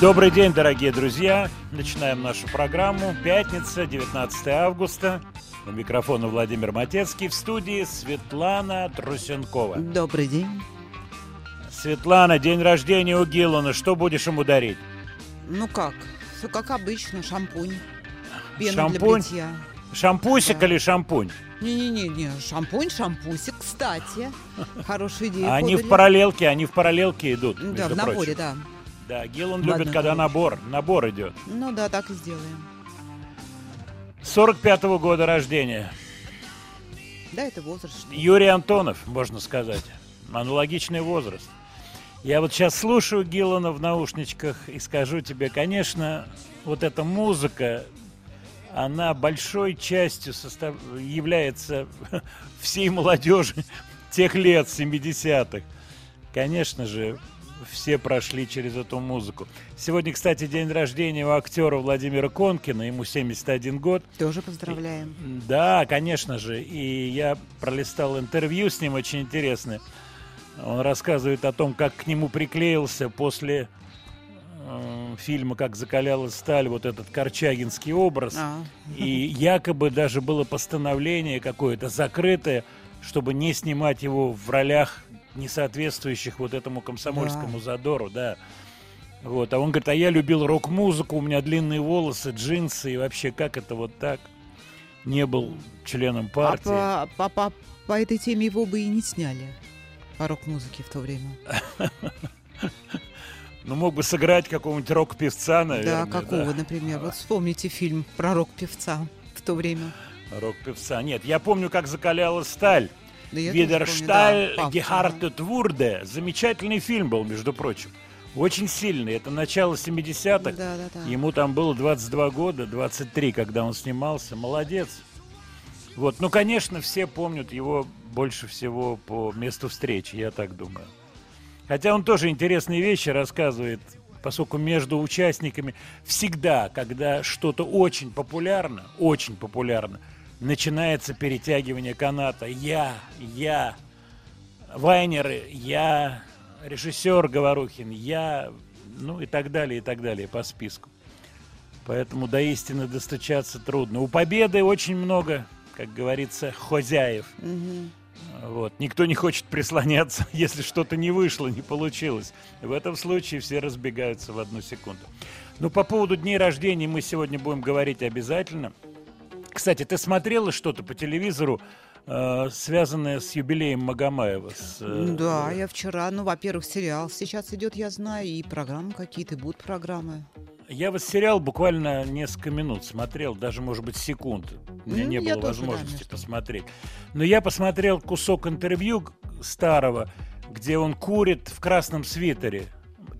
Добрый день, дорогие друзья. Начинаем нашу программу. Пятница, 19 августа. У микрофона Владимир Матецкий. В студии Светлана Трусенкова. Добрый день. Светлана, день рождения у Гиллана. Что будешь ему дарить? Ну как? Все как обычно, шампунь. Пена Шампунь? для бритья. Шампусик Да. или шампунь? Не-не-не, шампунь, шампусик, кстати. Хорошая идея. А они в подали. параллелке, они в параллелке идут. Да, в наборе, да. Да, Гиллан В любит, когда коробке. набор, набор идет. Ну да, так и сделаем. 45-го года рождения. Да, это возраст. что. Юрий Антонов, можно сказать. Аналогичный возраст. Я вот сейчас слушаю Гиллана в наушничках и скажу тебе, конечно, вот эта музыка, она большой частью состав... является всей молодежи тех лет, 70-х. Конечно же, все прошли через эту музыку. Сегодня, кстати, день рождения у актера Владимира Конкина, ему 71 год. Тоже поздравляем. Да, конечно же. И я пролистал интервью с ним очень интересное. Он рассказывает о том, как к нему приклеился после э, фильма «Как закалялась сталь» вот этот корчагинский образ. А, И якобы даже было постановление какое-то закрытое, чтобы не снимать его в ролях, не соответствующих вот этому комсомольскому задору, да. Вот, а он говорит, а я любил рок-музыку, у меня длинные волосы, джинсы, и вообще, как это вот так? Не был членом а партии. по, по, по- по этой теме его бы и не сняли. По рок-музыке в то время. Ну, мог бы сыграть какого-нибудь рок-певца, наверное. да, какого, например? Вот вспомните фильм про рок-певца в то время. Рок-певца. Нет, я помню, как закалялась сталь. Видершталь да, Павка, Гехарте Вурде. Замечательный фильм был, между прочим. Очень сильный. Это начало 70-х. Да, да, да. Ему там было 22 года, 23, когда он снимался. Молодец. Вот, ну, конечно, все помнят его больше всего по месту встречи, я так думаю. Хотя он тоже интересные вещи рассказывает, поскольку между участниками всегда, когда что-то очень популярно, очень популярно, начинается перетягивание каната. Я, я, Вайнеры, я, режиссер Говорухин, я, ну и так далее, и так далее по списку. Поэтому до истины достучаться трудно. У победы очень много, как говорится, хозяев. Мгм. Вот. Никто не хочет прислоняться, если что-то не вышло, не получилось. В этом случае все разбегаются в одну секунду. Ну, по поводу дней рождения мы сегодня будем говорить обязательно. Кстати, ты смотрела что-то по телевизору, э, связанное с юбилеем Магомаева? с, э, Да, я вчера, ну, во-первых, сериал сейчас идет, я знаю, и программы какие-то, будут программы. Я вот сериал буквально несколько минут смотрел, даже, может быть, секунд. У меня Ну, не было тоже, да, возможности между- посмотреть. Но я посмотрел кусок интервью старого, где он курит в красном свитере.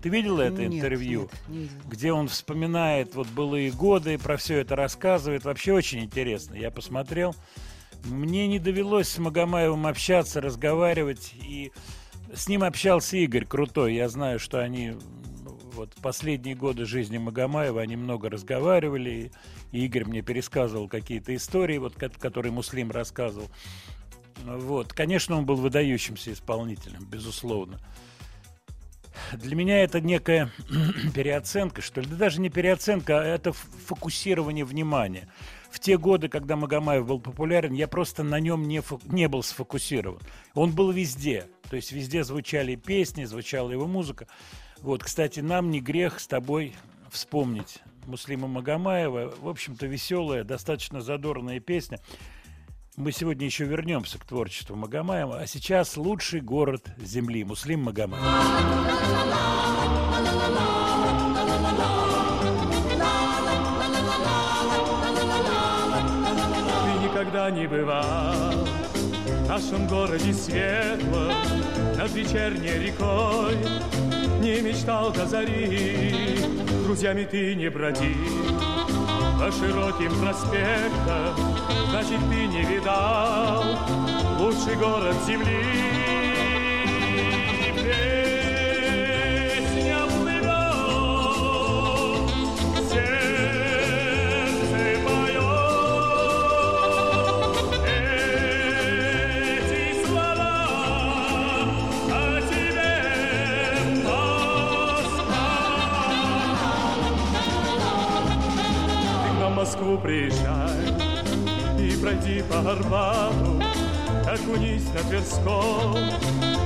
Ты видела это Нет, интервью? нет, не видела. где он вспоминает вот былые годы, про все это рассказывает. Вообще очень интересно. Я посмотрел. Мне не довелось с Магомаевым общаться, разговаривать, и с ним общался Игорь Крутой. Я знаю, что они вот последние годы жизни Магомаева, они много разговаривали, и Игорь мне пересказывал какие-то истории, вот, ко- которые Муслим рассказывал. Вот. Конечно, он был выдающимся исполнителем, безусловно. Для меня это некая переоценка, что ли. Да даже не переоценка, а это фокусирование внимания. В те годы, когда Магомаев был популярен, я просто на нем не, фо- не был сфокусирован. Он был везде. То есть везде звучали песни, звучала его музыка. Вот, кстати, нам не грех с тобой вспомнить Муслима Магомаева. В общем-то, веселая, достаточно задорная песня. Мы сегодня еще вернемся к творчеству Магомаева, а сейчас лучший город Земли, Муслим Магомаев. Ты никогда не бывал в нашем городе светлом Над вечерней рекой Не мечтал до зари Друзьями ты не бродил По широким проспектам Значит, ты не видал Лучший город земли Москву приезжай и пройди по Арбату, окунись на Тверском,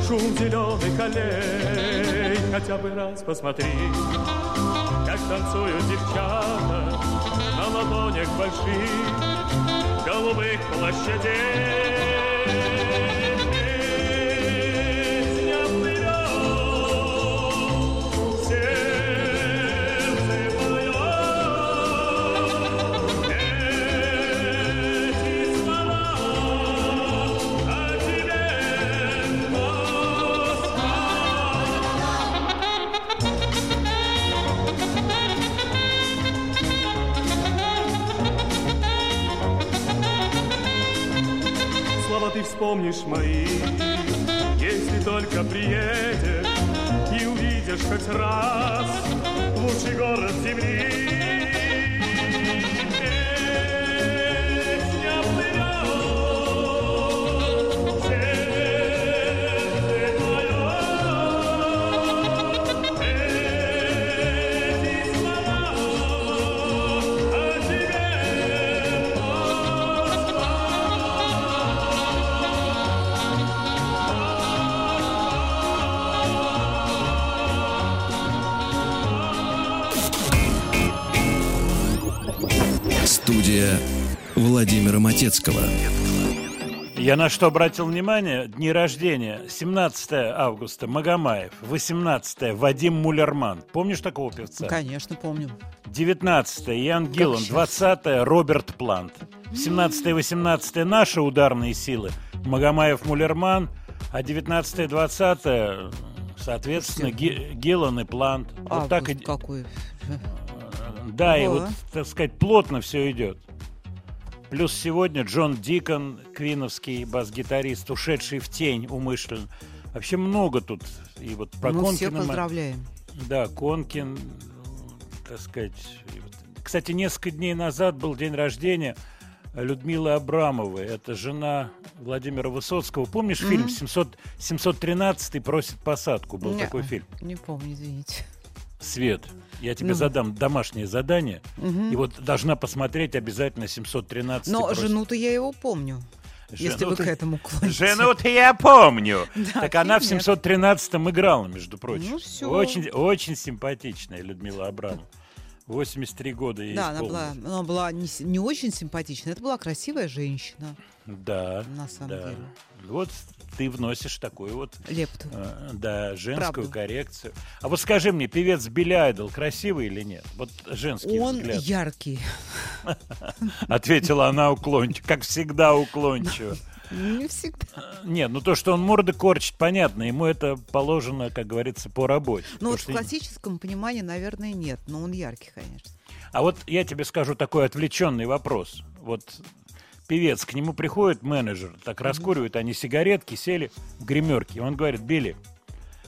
шум зеленых аллей, хотя бы раз посмотри, как танцуют девчата на ладонях больших голубых площадей. Вспомнишь мои, если только приедешь и увидишь хоть раз лучший город земли. Студия Владимира Матецкого. Я на что обратил внимание? Дни рождения. 17 августа Магомаев. 18 Вадим Мулерман. Помнишь такого певца? Конечно, помню. 19 Ян Гиллан. щас. 20 Роберт Плант. 17 и 18 наши ударные силы. Магомаев Мулерман. А 19 и 20 соответственно, Ги- Гиллан и Плант. Вот так и... Август какой. Да, и Ого. вот, так сказать, плотно все идет. Плюс сегодня Джон Дикон, квиновский бас-гитарист, ушедший в тень умышленно. Вообще много тут. И вот про Мы всех Конкина мы- поздравляем. Да, Конкин, так сказать. и Кстати, несколько дней назад был день рождения Людмилы Абрамовой. Это жена Владимира Высоцкого. Помнишь фильм 700, 713 просит посадку? Был Не-а. такой фильм. Не помню, извините. Свет, я тебе Ну. задам домашнее задание. И вот должна посмотреть обязательно 713 Но просит- жену-то я его помню. Если вы к этому клоните. Жену-то я помню. Да, так она в нет. 713-м играла, между прочим. Ну, всё. Очень, очень симпатичная Людмила Абрамова. 83 года ей Да, она была, она была не, не очень симпатичная. Это была красивая женщина, Да, на самом да. деле. Вот ты вносишь такую вот, Лепту. э, да, женскую Правду. коррекцию. А вот скажи мне, певец Билли Айдол красивый или нет? Вот женский Он взгляд. яркий. Ответила она уклончиво, как всегда уклончиво. Не всегда. Нет, ну то, что он морды корчит, понятно. Ему это положено, как говорится, по работе. Ну вот в классическом понимании, наверное, нет. Но он яркий, конечно. А вот я тебе скажу такой отвлеченный вопрос. Вот певец, к нему приходит менеджер, так раскуривают они сигаретки, сели в гримерке. И он говорит, Билли,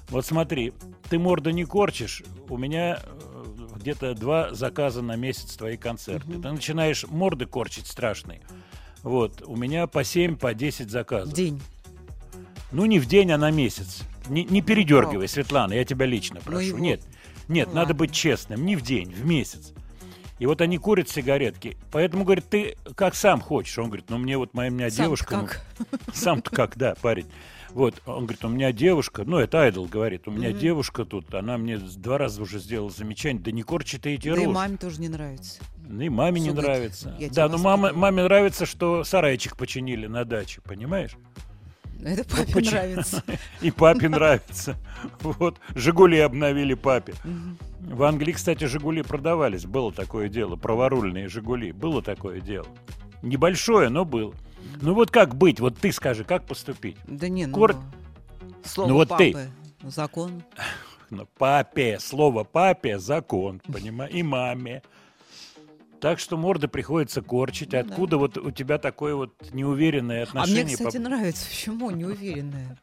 вот смотри, ты морду не корчишь, у меня э, где-то два заказа на месяц твои концерты. Ты начинаешь морды корчить страшные. Вот, у меня по 7, по 10 заказов. День. Ну, не в день, а на месяц. Не, не передергивай, Светлана, я тебя лично прошу. его- Нет, нет, Ну, надо ладно. быть честным. Не в день, в месяц. И вот они курят сигаретки. Поэтому, говорит, ты как сам хочешь. Он говорит, ну мне вот моя у меня Сам-то девушка... ну, как? Сам-то как, да, парень. Вот, он говорит, у меня девушка, ну, это Айдол говорит, у меня девушка тут, она мне два раза уже сделала замечание, да не корчи ты эти Да и рожи. маме тоже не нравится. Ну, и маме не Всё говорит, нравится. Да, но мама, воспитывала. маме нравится, что сарайчик починили на даче, понимаешь? Это папе почему? нравится. И папе нравится. Вот, Жигули обновили папе. В Англии, кстати, Жигули продавались. Было такое дело. Праворульные Жигули. Было такое дело. Небольшое, но было. Ну вот как быть? Вот ты скажи, как поступить? Да не, ну... Кор- Слово Ну вот ты. папы. Закон. Ну, Папе, слово папе, закон, понимаешь, и маме. Так что морды приходится корчить. Откуда вот у тебя такое вот неуверенное Ну А отношение? мне, кстати, по- нравится. Почему? Неуверенная.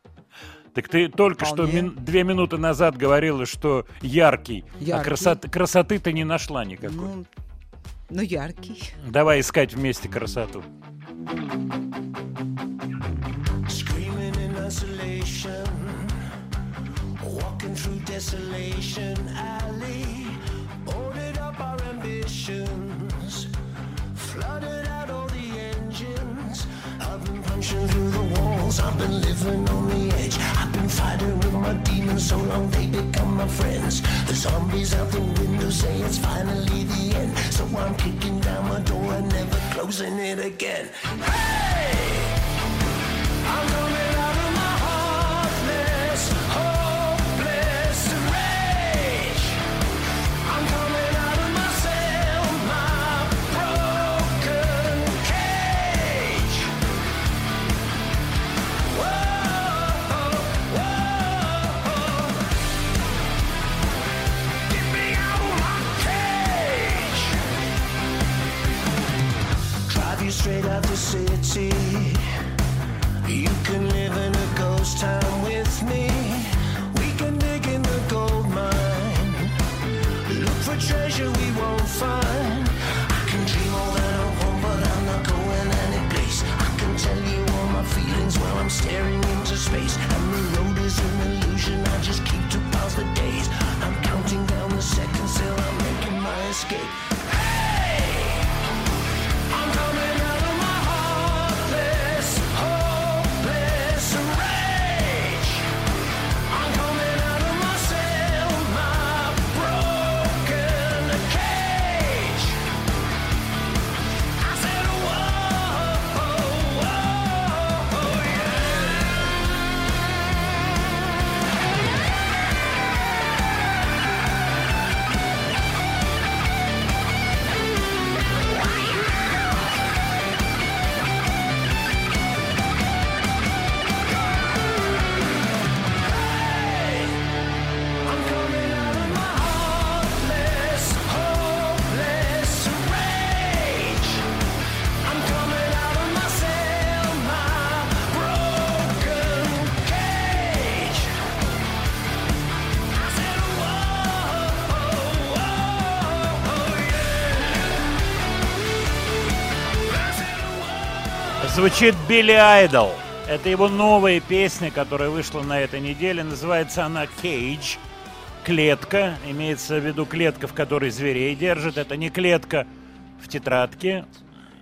Так ты только что мин- две минуты назад говорила, что яркий, а красоты, ты не нашла никакой. Ну, ну, яркий. Давай искать вместе красоту. Screaming in isolation, walking through desolation alley, Through the walls, I've been living on the edge. I've been fighting with my demons so long they become my friends. The zombies out the window say it's finally the end, so I'm kicking down my door and never closing it again. Hey! I'm coming out Звучит Билли Айдол. Это его новая песня, которая вышла на этой неделе. Называется она «Кейдж». Клетка. Имеется в виду клетка, в которой зверей держат. Это не клетка в тетрадке.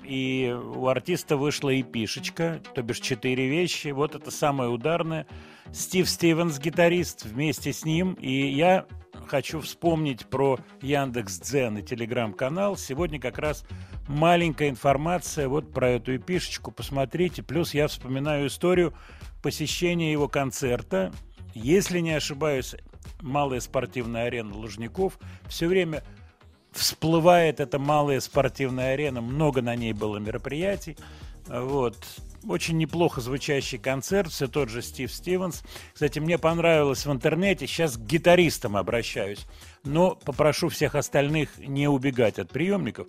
И у артиста вышла и пишечка, то бишь четыре вещи. Вот это самое ударное. Стив Стивенс, гитарист, вместе с ним. И я хочу вспомнить про Яндекс Дзен и Телеграм-канал. Сегодня как раз маленькая информация вот про эту эпишечку. Посмотрите. Плюс я вспоминаю историю посещения его концерта. Если не ошибаюсь, малая спортивная арена Лужников. Все время всплывает эта малая спортивная арена. Много на ней было мероприятий. Вот. Очень неплохо звучащий концерт, все тот же Стив Стивенс. Кстати, мне понравилось в интернете, сейчас к гитаристам обращаюсь, но попрошу всех остальных не убегать от приемников.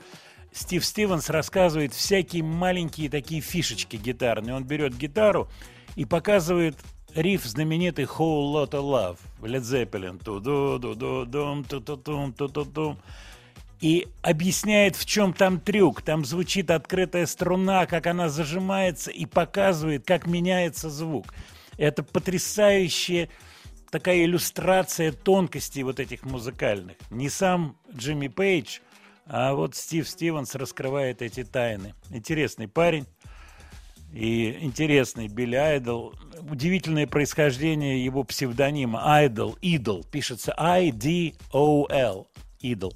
Стив Стивенс рассказывает всякие маленькие такие фишечки гитарные. Он берет гитару и показывает риф знаменитый Whole Lotta Love Led Zeppelin. Ту-ду-ду-ду-дум, ту-ту-тум, ту-ту-тум. И объясняет, в чем там трюк. Там звучит открытая струна, как она зажимается, и показывает, как меняется звук. Это потрясающая такая иллюстрация тонкостей вот этих музыкальных. Не сам Джимми Пейдж, а вот Стив Стивенс раскрывает эти тайны. Интересный парень и интересный Билли Айдол. Удивительное происхождение его псевдонима Айдол, Идол, пишется I-D-O-L, Идол.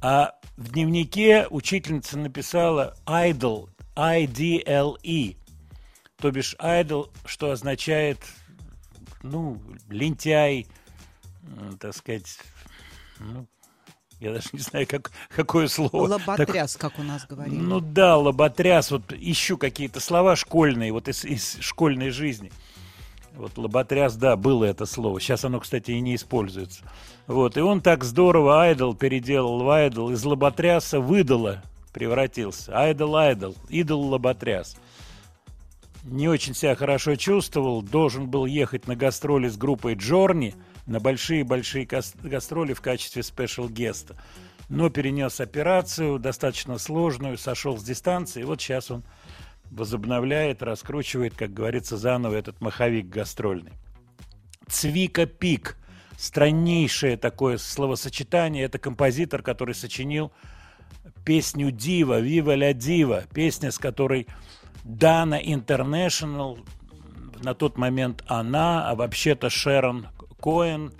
А в дневнике учительница написала Idol, I-D-L-E, то бишь Idol, что означает, ну, лентяй, так сказать, ну, я даже не знаю, как, какое слово. Лоботряс, как у нас говорили. Ну да, лоботряс. Вот ищу какие-то слова школьные, вот из, из школьной жизни. Вот лоботряс, да, было это слово. Сейчас оно, кстати, и не используется. Вот, и он так здорово айдол переделал в айдол. Из лоботряса выдало превратился. Айдол, айдол, идол лоботряс. Не очень себя хорошо чувствовал. Должен был ехать на гастроли с группой Journey на большие-большие гас- гастроли в качестве special guest 'а. Но перенес операцию, достаточно сложную, сошел с дистанции. И вот сейчас он возобновляет, раскручивает, как говорится, заново этот маховик гастрольный. Цвика Пик. Страннейшее такое словосочетание. Это композитор, который сочинил песню «Дива», «Вива ля Дива», песня, с которой Дана Интернешнл, на тот момент она, а вообще-то Шерон Коэн,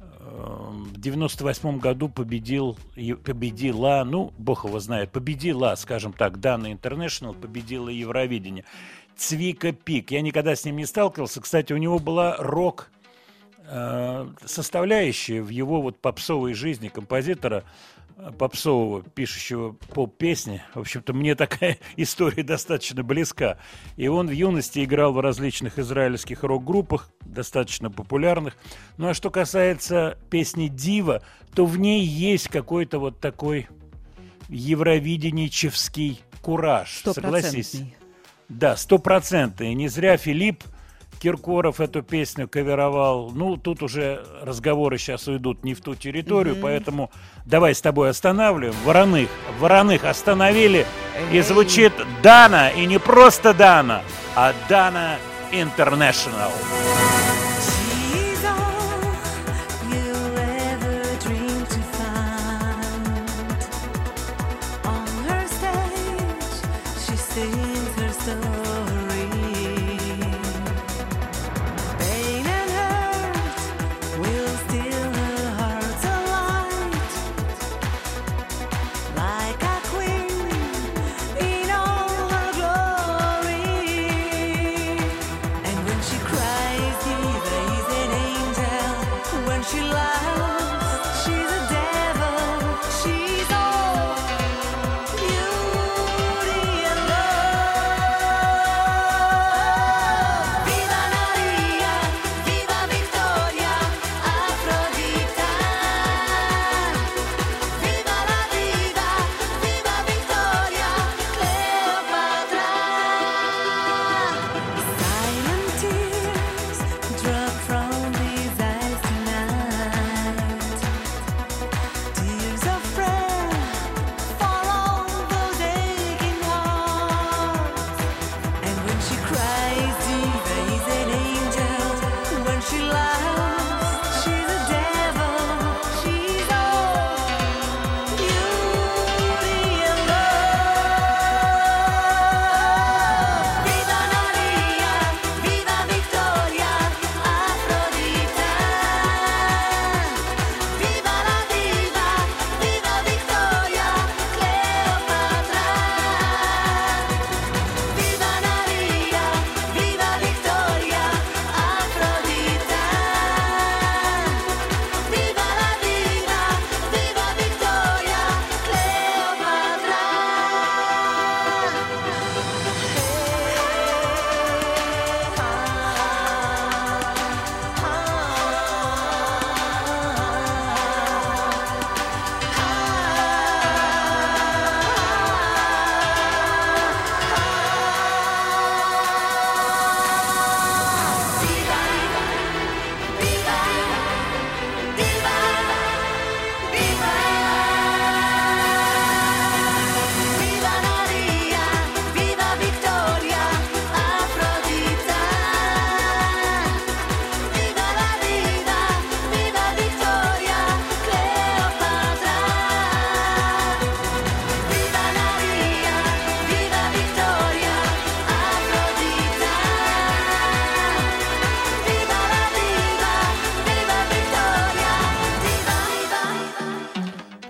э, в 98 году победил, победила, ну, бог его знает, победила, скажем так, Дана Интернешнл, победила Евровидение. Цвика Пик. Я никогда с ним не сталкивался. Кстати, у него была рок э, составляющая в его вот попсовой жизни композитора э, попсового, пишущего поп-песни. В общем-то, мне такая история достаточно близка. И он в юности играл в различных израильских рок-группах, достаточно популярных. Ну а что касается песни «Дива», то в ней есть какой-то вот такой евровиденичевский кураж. Согласись? Да, стопроцентный. Не зря Филипп Киркоров эту песню каверовал. Ну, тут уже разговоры сейчас уйдут не в ту территорию, поэтому давай с тобой останавливаем. Вороных, вороных остановили. И Эй. звучит Дана, и не просто Дана, а Дана International. She's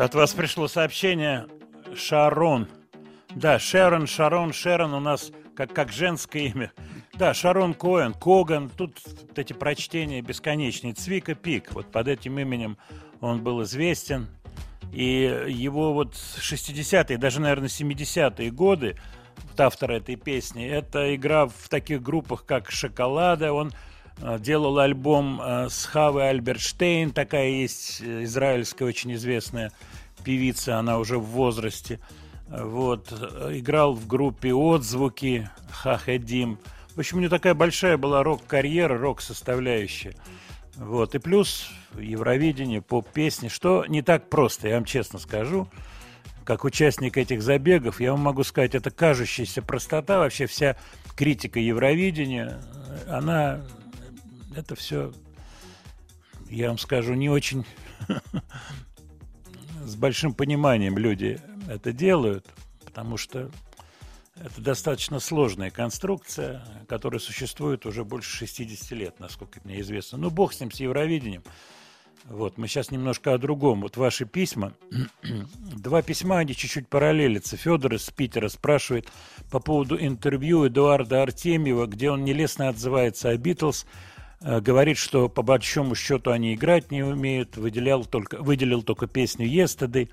От вас пришло сообщение Шарон. Да, Шерон, Шарон, Шерон у нас как, как женское имя. Да, Шарон Коэн, Коган. Тут эти прочтения бесконечные. Цвика Пик. Вот под этим именем он был известен. И его вот 60-е, даже, наверное, 70-е годы, вот автор этой песни, это игра в таких группах, как «Шоколада». Он э, делал альбом э, с Хавой Альберштейн, такая есть э, израильская очень известная певица, она уже в возрасте. Вот, играл в группе «Отзвуки», «Хахедим». В общем, у него такая большая была рок-карьера, рок-составляющая. Вот, и плюс Евровидение, поп-песни, что не так просто, я вам честно скажу. Как участник этих забегов, я вам могу сказать, это кажущаяся простота, вообще вся критика Евровидения, она, это все, я вам скажу, не очень с большим пониманием люди это делают, потому что это достаточно сложная конструкция, которая существует уже больше 60 лет, насколько мне известно. Ну, бог с ним, с Евровидением. Вот, мы сейчас немножко о другом. Вот ваши письма. Два письма, они чуть-чуть параллелятся. Федор из Питера спрашивает по поводу интервью Эдуарда Артемьева, где он нелестно отзывается о Битлз, говорит, что по большому счету они играть не умеют, выделял только, выделил только песню «Yesterday»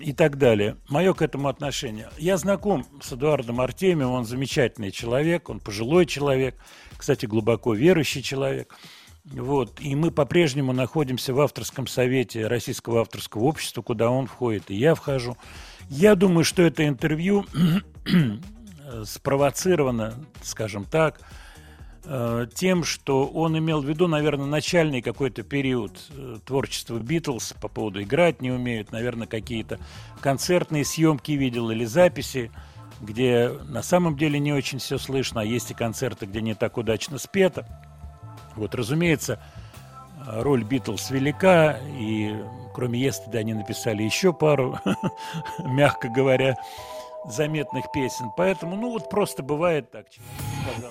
и так далее. Мое к этому отношение. Я знаком с Эдуардом Артемьевым, он замечательный человек, он пожилой человек, кстати, глубоко верующий человек. Вот. И мы по-прежнему находимся в авторском совете Российского авторского общества, куда он входит, и я вхожу. Я думаю, что это интервью спровоцировано, скажем так, э, тем, что он имел в виду, наверное, начальный какой-то период э, творчества Битлз по поводу играть не умеют, наверное, какие-то концертные съемки видел или записи, где на самом деле не очень все слышно, а есть и концерты, где не так удачно спето. Вот, разумеется, э, роль Битлз велика, и кроме Естеда они написали еще пару, мягко говоря, заметных песен. Поэтому, ну вот просто бывает так, сказал.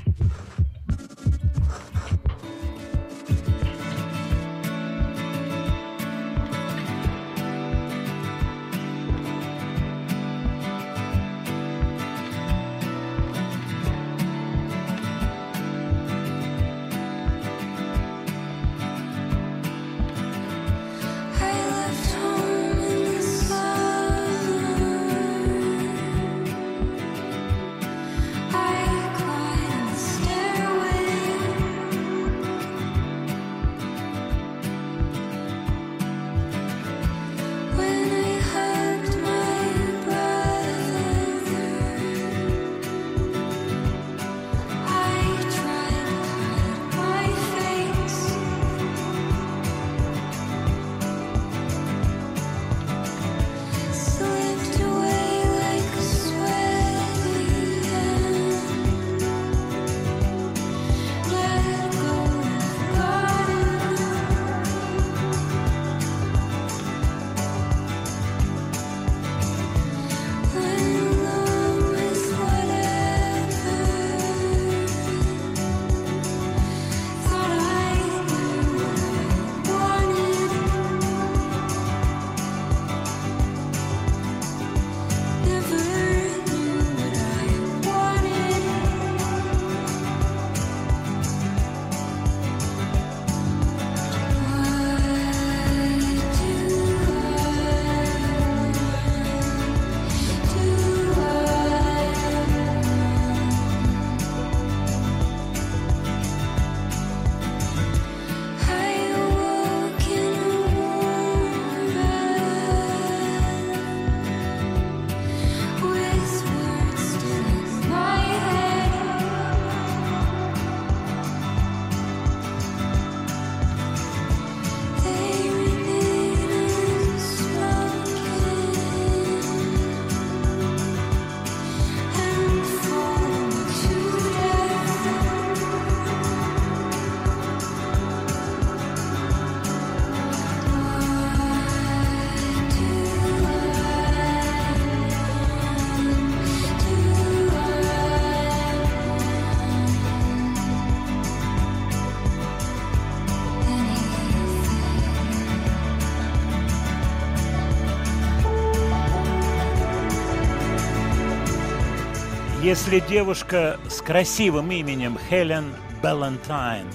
Если девушка с красивым именем Хелен Балантайн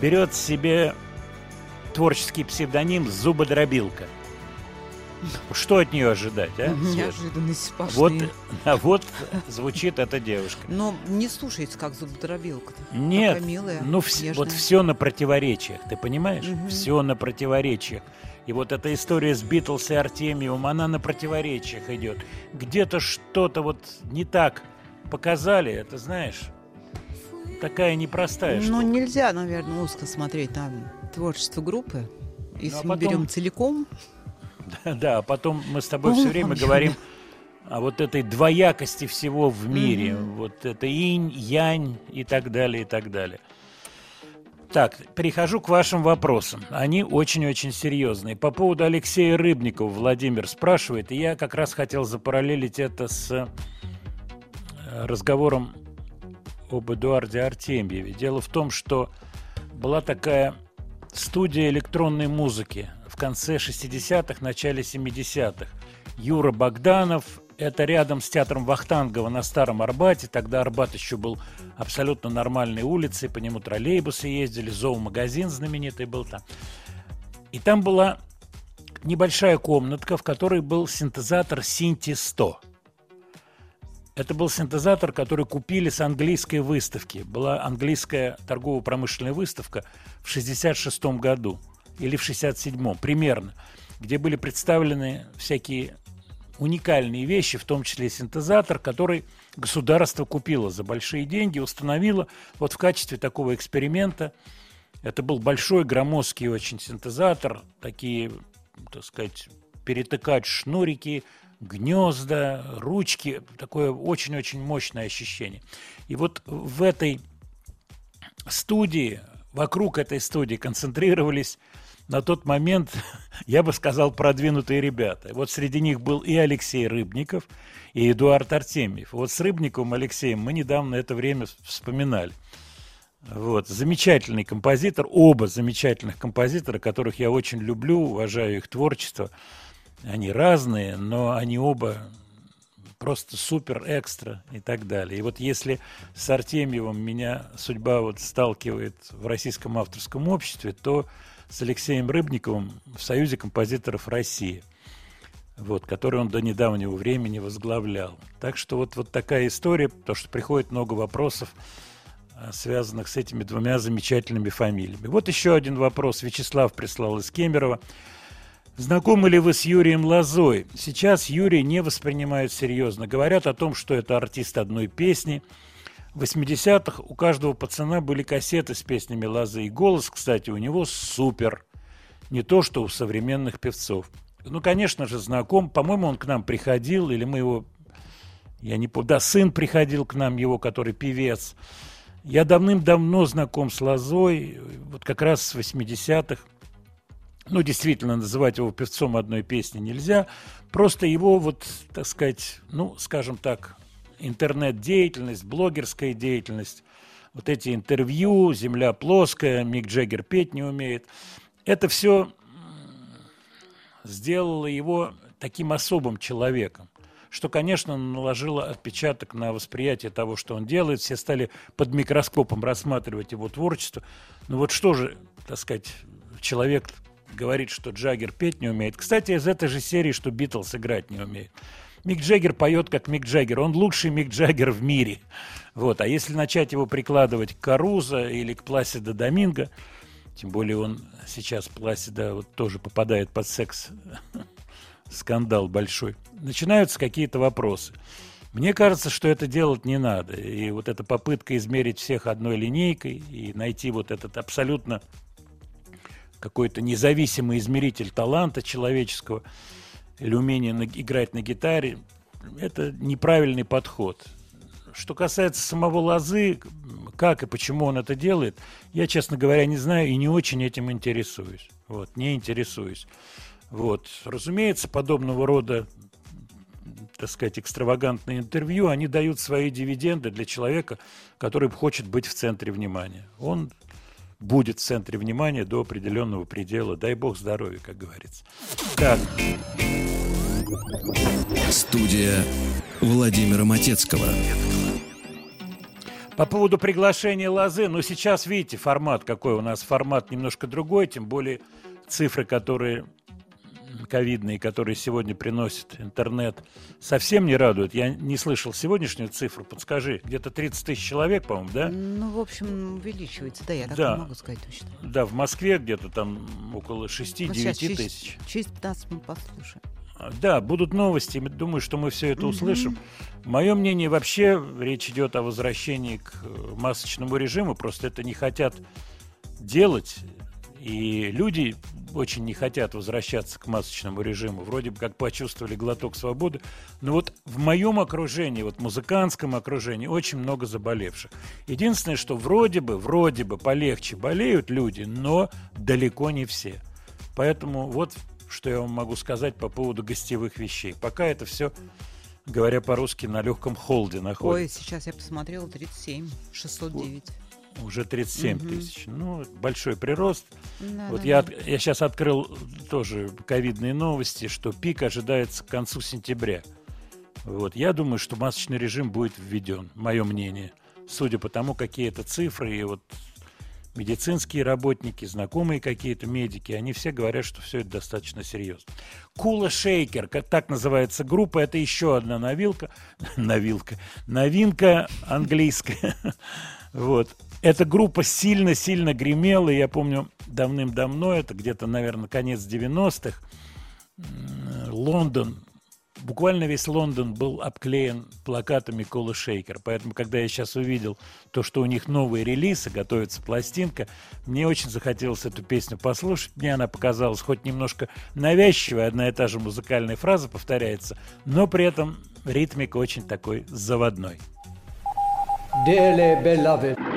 берет себе творческий псевдоним «Зубодробилка», что от нее ожидать, а? Неожиданность Вот, сплошные. а вот звучит эта девушка. Но не слушается, как зубодробилка-то. Нет, милая, ну вс- нежная. вот все на противоречиях, ты понимаешь? Мгм. Все на противоречиях. И вот эта история с Битлз и Артемиум, она на противоречиях идет. Где-то что-то вот не так показали, это знаешь, такая непростая Ну, штука. нельзя, наверное, узко смотреть на творчество группы. Если а мы потом- берем целиком, Да, а потом мы с тобой все время говорим о вот этой двоякости всего в мире. Вот это инь, янь и так далее, и так далее. Так, перехожу к вашим вопросам. Они очень-очень серьезные. По поводу Алексея Рыбникова Владимир спрашивает, и я как раз хотел запараллелить это с разговором об Эдуарде Артемьеве. Дело в том, что была такая студия электронной музыки в конце 60-х, начале 70-х. Юра Богданов, это рядом с театром Вахтангова на Старом Арбате. Тогда Арбат еще был абсолютно нормальной улицей, по нему троллейбусы ездили, зоомагазин знаменитый был там. И там была небольшая комнатка, в которой был синтезатор Синти 100. Это был синтезатор, который купили с английской выставки. Была английская торгово-промышленная выставка в 66 году или в 67 примерно, где были представлены всякие уникальные вещи, в том числе синтезатор, который государство купило за большие деньги, установило вот в качестве такого эксперимента. Это был большой громоздкий очень синтезатор, такие, так сказать, перетыкать шнурики, гнезда, ручки, такое очень-очень мощное ощущение. И вот в этой студии, вокруг этой студии концентрировались на тот момент, я бы сказал, продвинутые ребята. Вот среди них был и Алексей Рыбников, и Эдуард Артемьев. Вот с Рыбниковым Алексеем мы недавно это время вспоминали. Вот, замечательный композитор, оба замечательных композитора, которых я очень люблю, уважаю их творчество. Они разные, но они оба просто супер экстра и так далее. И вот если с Артемьевым меня судьба вот сталкивает в российском авторском обществе, то с Алексеем Рыбниковым в Союзе композиторов России, вот, который он до недавнего времени возглавлял. Так что вот, вот такая история, потому что приходит много вопросов, а, связанных с этими двумя замечательными фамилиями. Вот еще один вопрос. Вячеслав прислал из Кемерово. Знакомы ли вы с Юрием Лозой? Сейчас Юрия не воспринимают серьезно. Говорят о том, что это артист одной песни. В 80-х у каждого пацана были кассеты с песнями Лозы. И голос, кстати, у него супер. Не то, что у современных певцов. Ну, конечно же, знаком. По-моему, он к нам приходил, или мы его... Я не помню. Да, сын приходил к нам, его, который певец. Я давным-давно знаком с Лозой, вот как раз с 80-х. Ну, действительно, называть его певцом одной песни нельзя. Просто его, вот, так сказать, ну, скажем так, интернет-деятельность, блогерская деятельность, вот эти интервью, земля плоская, Мик Джаггер петь не умеет. Это все сделало его таким особым человеком, что, конечно, наложило отпечаток на восприятие того, что он делает. Все стали под микроскопом рассматривать его творчество. Ну вот что же, так сказать, человек говорит, что Джаггер петь не умеет. Кстати, из этой же серии, что Битлз играть не умеет. Мик Джаггер поет как Мик Джаггер. Он лучший Мик Джаггер в мире. Вот. А если начать его прикладывать к Карузо или к Пласидо Доминго, тем более он сейчас Пласидо вот тоже попадает под секс скандал большой, начинаются какие-то вопросы. Мне кажется, что это делать не надо. И вот эта попытка измерить всех одной линейкой и найти вот этот абсолютно какой-то независимый измеритель таланта человеческого или умения на- играть на гитаре, это неправильный подход. Что касается самого Лозы, как и почему он это делает, я, честно говоря, не знаю и не очень этим интересуюсь. Вот, не интересуюсь. Вот. Разумеется, подобного рода, так сказать, экстравагантные интервью, они дают свои дивиденды для человека, который хочет быть в центре внимания. Он будет в центре внимания до определенного предела. Дай бог здоровья, как говорится. Так, Студия Владимира Матецкого. По поводу приглашения Лозы, ну сейчас видите формат какой у нас, формат немножко другой, тем более цифры, которые ковидные, которые сегодня приносит интернет, совсем не радуют. Я не слышал сегодняшнюю цифру, подскажи, где-то 30 тысяч человек, по-моему, да? Ну, в общем, увеличивается, да, я так Да. не могу сказать точно. Да, в Москве где-то там около Ну, 6-9 сейчас через- тысяч. Через 15 мы послушаем. А, Да, будут новости. Думаю, что мы все это услышим. Мое мнение, вообще речь идет о возвращении к э, масочному режиму. Просто это не хотят делать. И люди очень не хотят возвращаться к масочному режиму. Вроде бы как почувствовали глоток свободы. Но вот в моем окружении, вот музыкантском окружении, очень много заболевших. Единственное, что вроде бы, вроде бы полегче болеют люди, но далеко не все. Поэтому вот что я вам могу сказать по поводу гостевых вещей. Пока это все, говоря по-русски, на легком холде Ой, находится. сейчас я посмотрела 37, 609. Уже 37 Мгм. тысяч. Ну, большой прирост. Да, вот да, я, да. я сейчас открыл тоже ковидные новости, что пик ожидается к концу сентября. Вот. Я думаю, что масочный режим будет введен, мое мнение. Судя по тому, какие это цифры, и вот медицинские работники, знакомые какие-то медики, они все говорят, что все это достаточно серьезно. Кула Шейкер, как так называется группа, это еще одна новилка, новилка, новинка английская. Вот. Эта группа сильно-сильно гремела, я помню, давным-давно, это где-то, наверное, конец 90-х, м, Лондон, буквально весь Лондон был обклеен плакатами Кола Шейкер. Поэтому, когда я сейчас увидел то, что у них новые релизы, готовится пластинка, мне очень захотелось эту песню послушать. Мне она показалась хоть немножко навязчивой, одна и та же музыкальная фраза повторяется, но при этом ритмик очень такой заводной. Dearly beloved.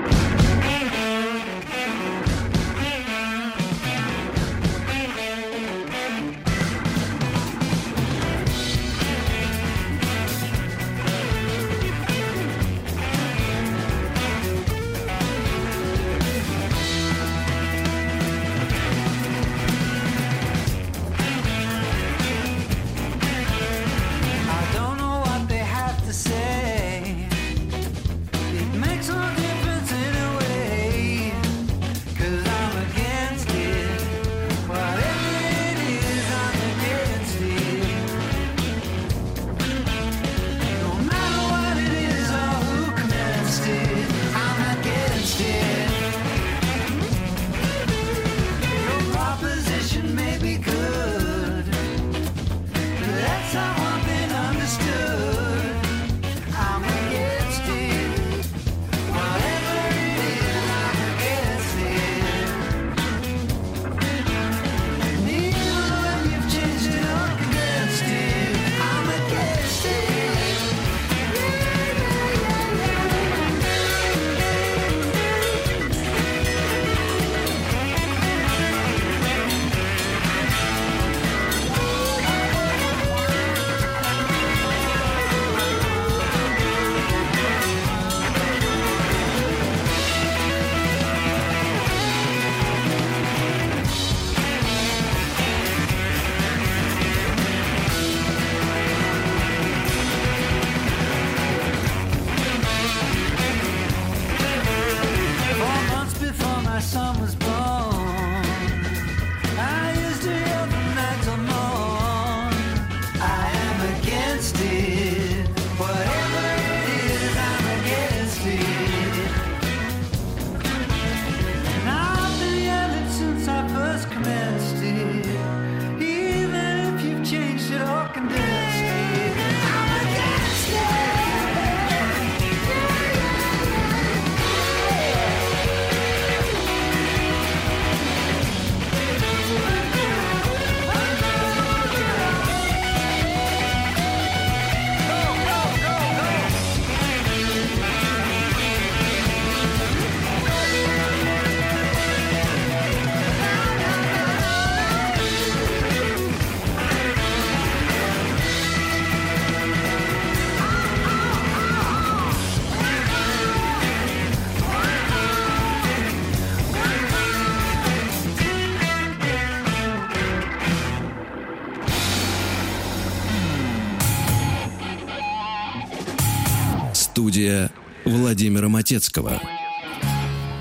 Матецкого.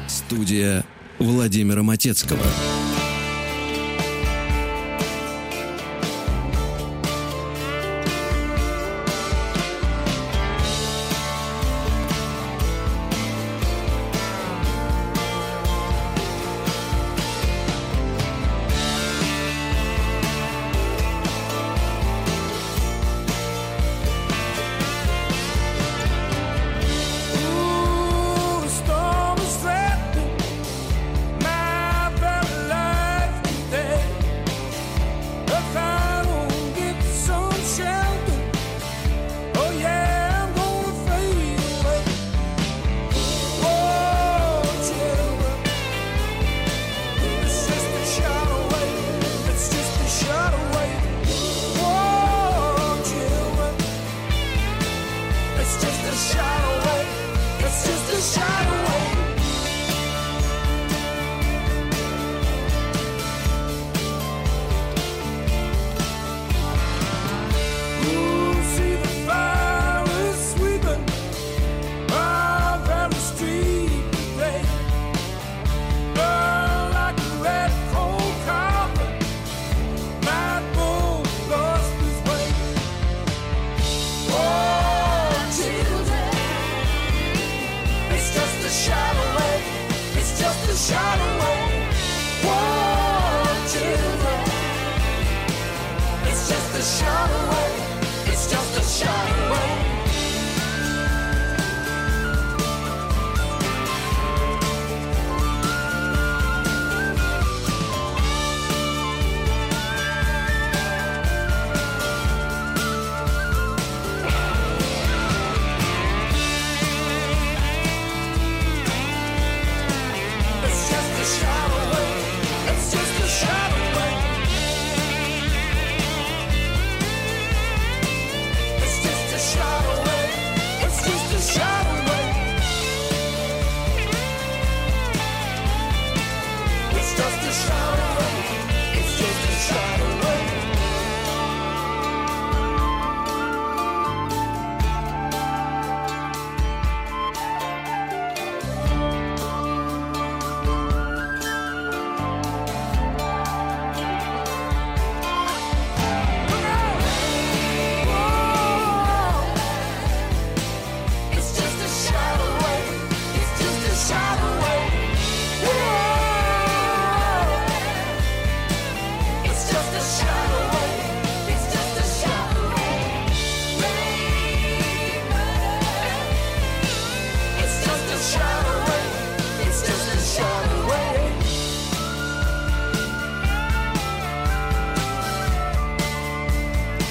Студия Владимира Матецкого.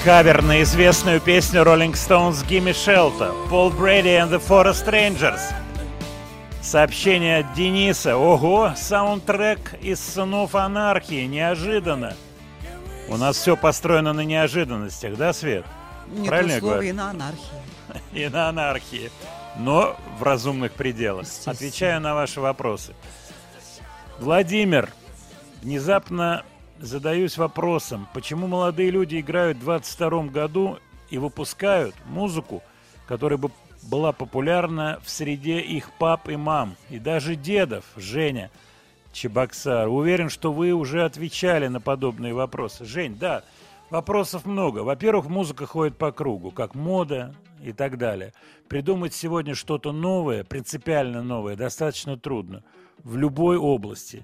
Кавер на известную песню Rolling Stones «Gimme Shelter» Пол Брэди and the Forest Rangers. Сообщение от Дениса. Ого, саундтрек из «Сынов анархии». Неожиданно. У нас все построено на неожиданностях, да, Свет? Не Правильно я говорю? и на анархии. И на анархии. Но в разумных пределах. Отвечаю на ваши вопросы. Владимир, внезапно задаюсь вопросом, почему молодые люди играют в 22 году и выпускают музыку, которая бы была популярна в среде их пап и мам, и даже дедов, Женя Чебоксар. Уверен, что вы уже отвечали на подобные вопросы. Жень, да, вопросов много. Во-первых, музыка ходит по кругу, как мода и так далее. Придумать сегодня что-то новое, принципиально новое, достаточно трудно в любой области.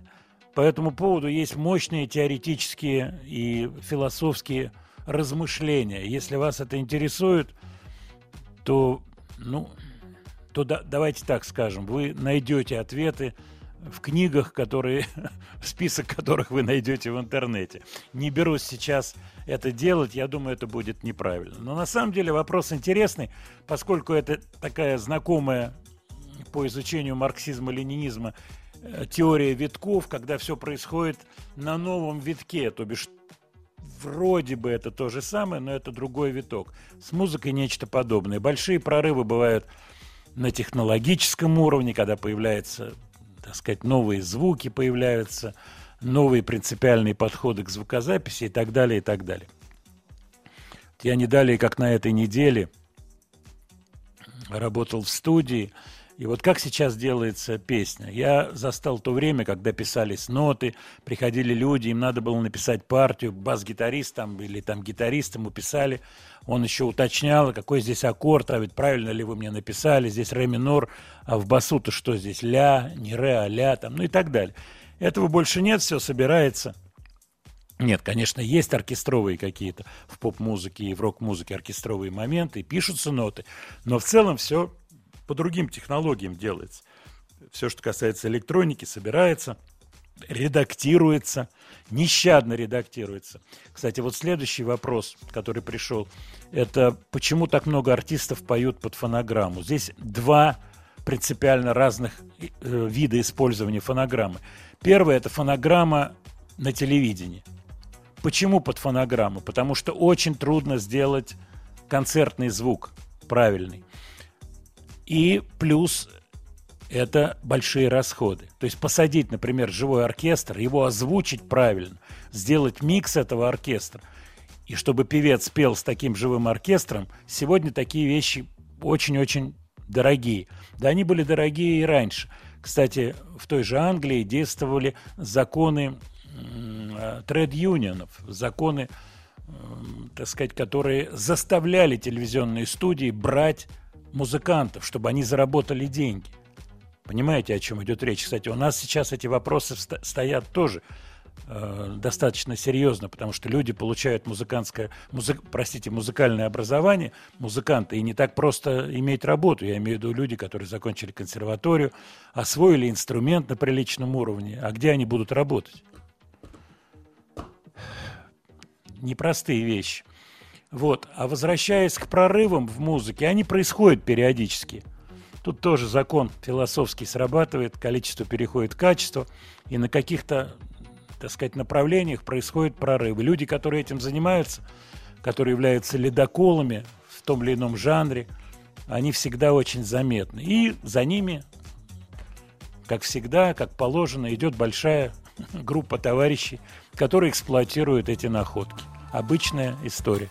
По этому поводу есть мощные теоретические и философские размышления. Если вас это интересует, то, ну, то да- давайте так скажем, вы найдете ответы в книгах, которые, список которых вы найдете в интернете. Не берусь сейчас это делать, я думаю, это будет неправильно. Но на самом деле вопрос интересный, поскольку это такая знакомая по изучению марксизма-ленинизма теория витков, когда все происходит на новом витке, то бишь вроде бы это то же самое, но это другой виток. С музыкой нечто подобное. Большие прорывы бывают на технологическом уровне, когда появляются, так сказать, новые звуки появляются, новые принципиальные подходы к звукозаписи и так далее, и так далее. Я не далее, как на этой неделе, работал в студии, И вот как сейчас делается песня? Я застал то время, когда писались ноты, приходили люди, им надо было написать партию, бас-гитарист там или там гитарист ему писали, он еще уточнял, какой здесь аккорд, а ведь правильно ли вы мне написали, здесь ре минор, а в басу-то что здесь, ля, не ре, а ля, там, ну и так далее. Этого больше нет, все собирается. Нет, конечно, есть оркестровые какие-то в поп-музыке и в рок-музыке оркестровые моменты, пишутся ноты, но в целом все по другим технологиям делается. Все, что касается электроники, собирается, редактируется, нещадно редактируется. Кстати, вот следующий вопрос, который пришел, это почему так много артистов поют под фонограмму? Здесь два принципиально разных э, вида использования фонограммы. Первое – это фонограмма на телевидении. Почему под фонограмму? Потому что очень трудно сделать концертный звук правильный. И плюс это большие расходы. То есть посадить, например, живой оркестр, его озвучить правильно, сделать микс этого оркестра. И чтобы певец пел с таким живым оркестром, сегодня такие вещи очень-очень дорогие. Да они были дорогие и раньше. Кстати, в той же Англии действовали законы тред-юнионов, законы, так сказать, которые заставляли телевизионные студии брать музыкантов, чтобы они заработали деньги. Понимаете, о чем идет речь? Кстати, у нас сейчас эти вопросы стоят тоже э, достаточно серьезно, потому что люди получают музыкантское, музык, простите, музыкальное образование, музыканты, и не так просто иметь работу. Я имею в виду люди, которые закончили консерваторию, освоили инструмент на приличном уровне. А где они будут работать? Непростые вещи. Вот. А возвращаясь к прорывам в музыке, они происходят периодически. Тут тоже закон философский срабатывает, количество переходит в качество, и на каких-то, так сказать, направлениях происходят прорывы. Люди, которые этим занимаются, которые являются ледоколами в том или ином жанре, они всегда очень заметны. И за ними, как всегда, как положено, идет большая группа товарищей, которые эксплуатируют эти находки. Обычная история.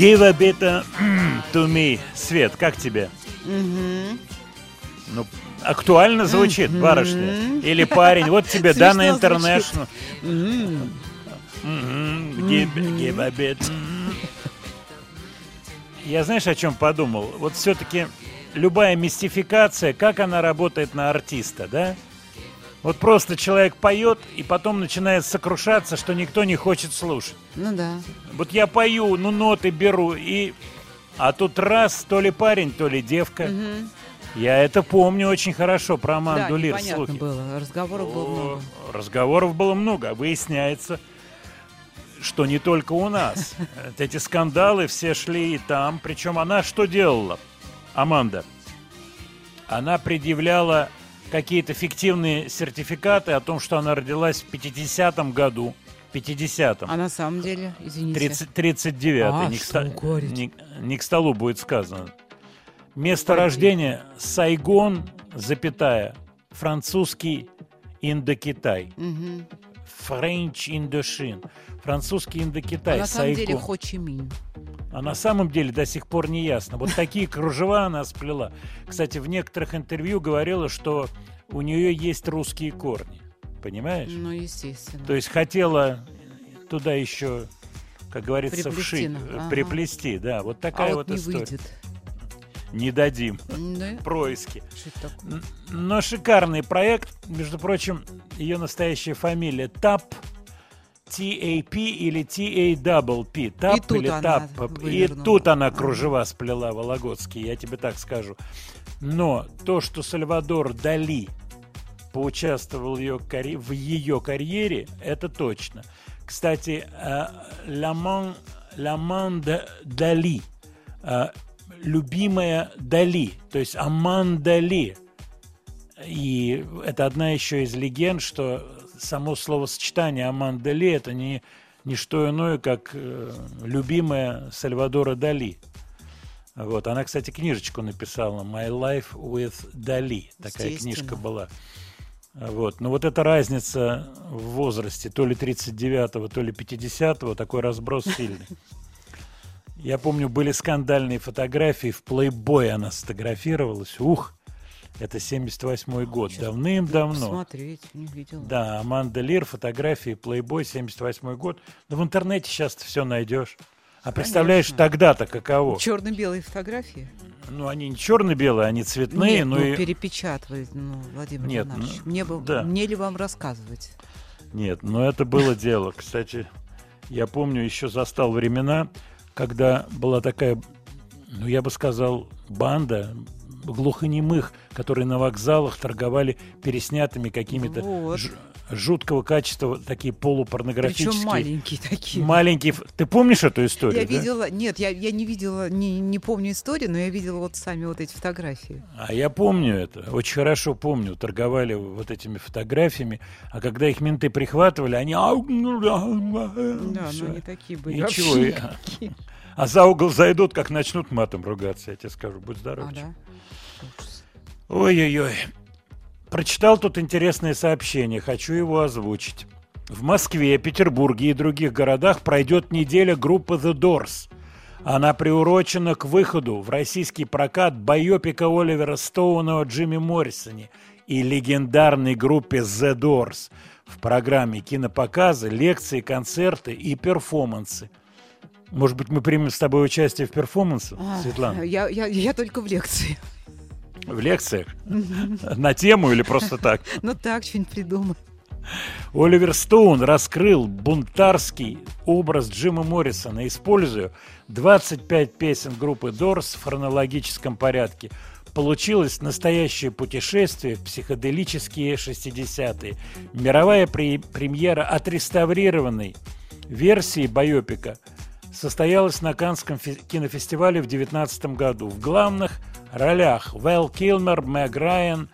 Give a bit uh, to me. Свет, как тебе? Ну, актуально звучит, барышня. Или парень. Вот тебе Дана. Интернешнл. Give, a bit. Я знаешь, о чем подумал? Вот все-таки любая мистификация, как она работает на артиста, да? Вот просто человек поет, и потом начинает сокрушаться, что никто не хочет слушать. Ну да. Вот я пою, ну ноты беру, и... А тут раз, то ли парень, то ли девка. Я это помню очень хорошо про Да, Аманду Лир. непонятно слухи. было. Разговоров было О, много. Разговоров было много. а Выясняется, что не только у нас. Эти скандалы все шли и там. Причем она что делала, Аманда? Она предъявляла какие-то фиктивные сертификаты о том, что она родилась в 50-м году. 50-м. А на самом деле, извините. 30, 39 А, не, что не- не к столу будет сказано. Место рождения Сайгон, запятая, французский Индокитай. Мгм. French Indochine. Французский А Индокитай. на самом деле. Хо Чи Минь. А на самом деле до сих пор не ясно. Вот такие кружева она сплела. Кстати, в некоторых интервью говорила, что у нее есть русские корни. Понимаешь? Ну, естественно. То есть хотела туда еще, как говорится, Приплести, вшить, ну, э, ага. приплести, да, вот а такая вот вот не история. выйдет. Не дадим. Да? Происки. Но шикарный проект. Между прочим, ее настоящая фамилия ТАП. TAP или TAWP. ТАП или ТАП. И тут она кружева сплела Вологодский, я тебе так скажу. Но то, что Сальвадор Дали поучаствовал ее карь- в ее карьере, это точно. Кстати, э, Ламан, Ламан Дали, э, любимая Дали, то есть Аман Дали. И это одна еще из легенд, что само словосочетание Аман Дали это не, не что иное, как э, любимая Сальвадора Дали. Вот. Она, кстати, книжечку написала «My Life with Дали». Такая книжка была. Вот. Но вот эта разница в возрасте, то ли 39-го, то ли 50-го, такой разброс сильный. Я помню, были скандальные фотографии, в плейбой она сфотографировалась. Ух, это 78-й год, давным-давно. Посмотреть, не видела. Да, Аманда Лир, фотографии, плейбой, 78-й год. Да в интернете сейчас все найдешь. А представляешь, Конечно. тогда-то каково? Черно-белые фотографии? Ну, они не черно-белые, они цветные, Нет, но ну, и... перепечатывать, ну, Владимир Нет, ну, мне, бы, да. мне ли вам рассказывать? Нет, но это было дело. Кстати, я помню, еще застал времена, когда была такая, ну, я бы сказал, банда, глухонемых, которые на вокзалах торговали переснятыми какими-то Вот. ж- жуткого качества, такие полупорнографические. Причем маленькие такие. Маленькие. Ты помнишь эту историю? Я да? видела, нет, я, я не видела, не, не помню историю, но я видела вот сами вот эти фотографии. А я помню это, очень хорошо помню. Торговали вот этими фотографиями, а когда их менты прихватывали, они... ну да, всё. ну они такие были. Ничего, никакие. А за угол зайдут, как начнут матом ругаться, я тебе скажу, будь здоров. А, да? Ой-ой-ой. Прочитал тут интересное сообщение, хочу его озвучить. В Москве, Петербурге и других городах пройдет неделя группы The Doors. Она приурочена к выходу в российский прокат байопика Оливера Стоуна о Джимми Моррисоне и легендарной группе The Doors. В программе кинопоказы, лекции, концерты и перформансы. Может быть, мы примем с тобой участие в перформансе, А, Светлана? Я, я, я только в лекции. В лекциях? На тему или просто так? Ну так, что-нибудь придумай. Оливер Стоун раскрыл бунтарский образ Джима Моррисона, используя 25 песен группы Doors в хронологическом порядке. Получилось настоящее путешествие в психоделические 60-е. Мировая пре- премьера отреставрированной версии байопика состоялась на Каннском фе- кинофестивале в 2019 году. В главных ролях Вэл Килмер, Мэг Райан,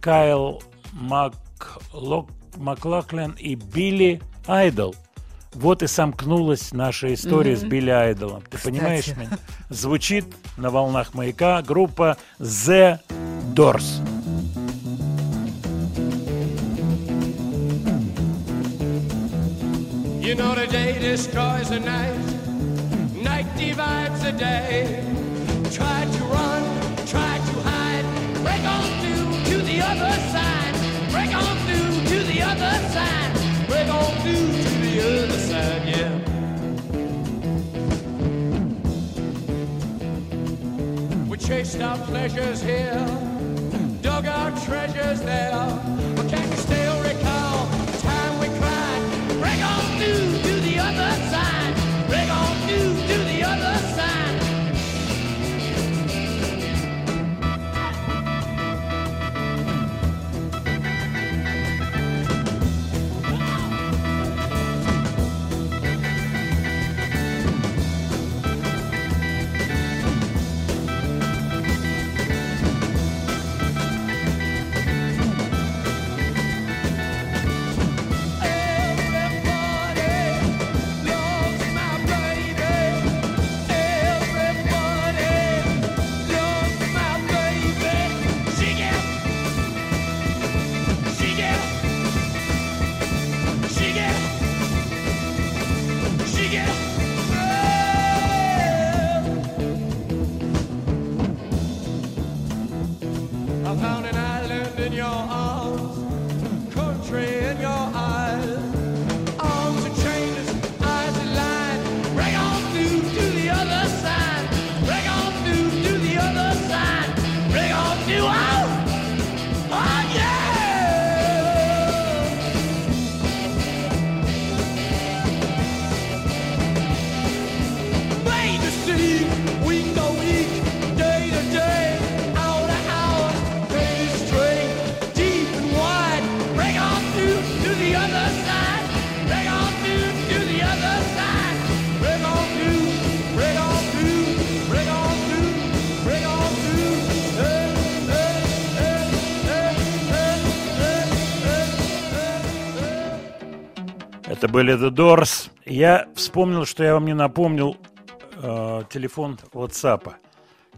Кайл Маклок- Маклаклен и Билли Айдол. Вот и сомкнулась наша история с Билли Айдолом. Ты понимаешь Кстати. меня? Звучит на волнах маяка группа The Doors. You know the day destroys the night, night divides the day. Try to run, try to hide, break on through to the other side, break on through to the other side, break on through to the other side, yeah. We chased our pleasures here, dug our treasures there. Были The Doors. Я вспомнил, что я вам не напомнил э, телефон WhatsApp.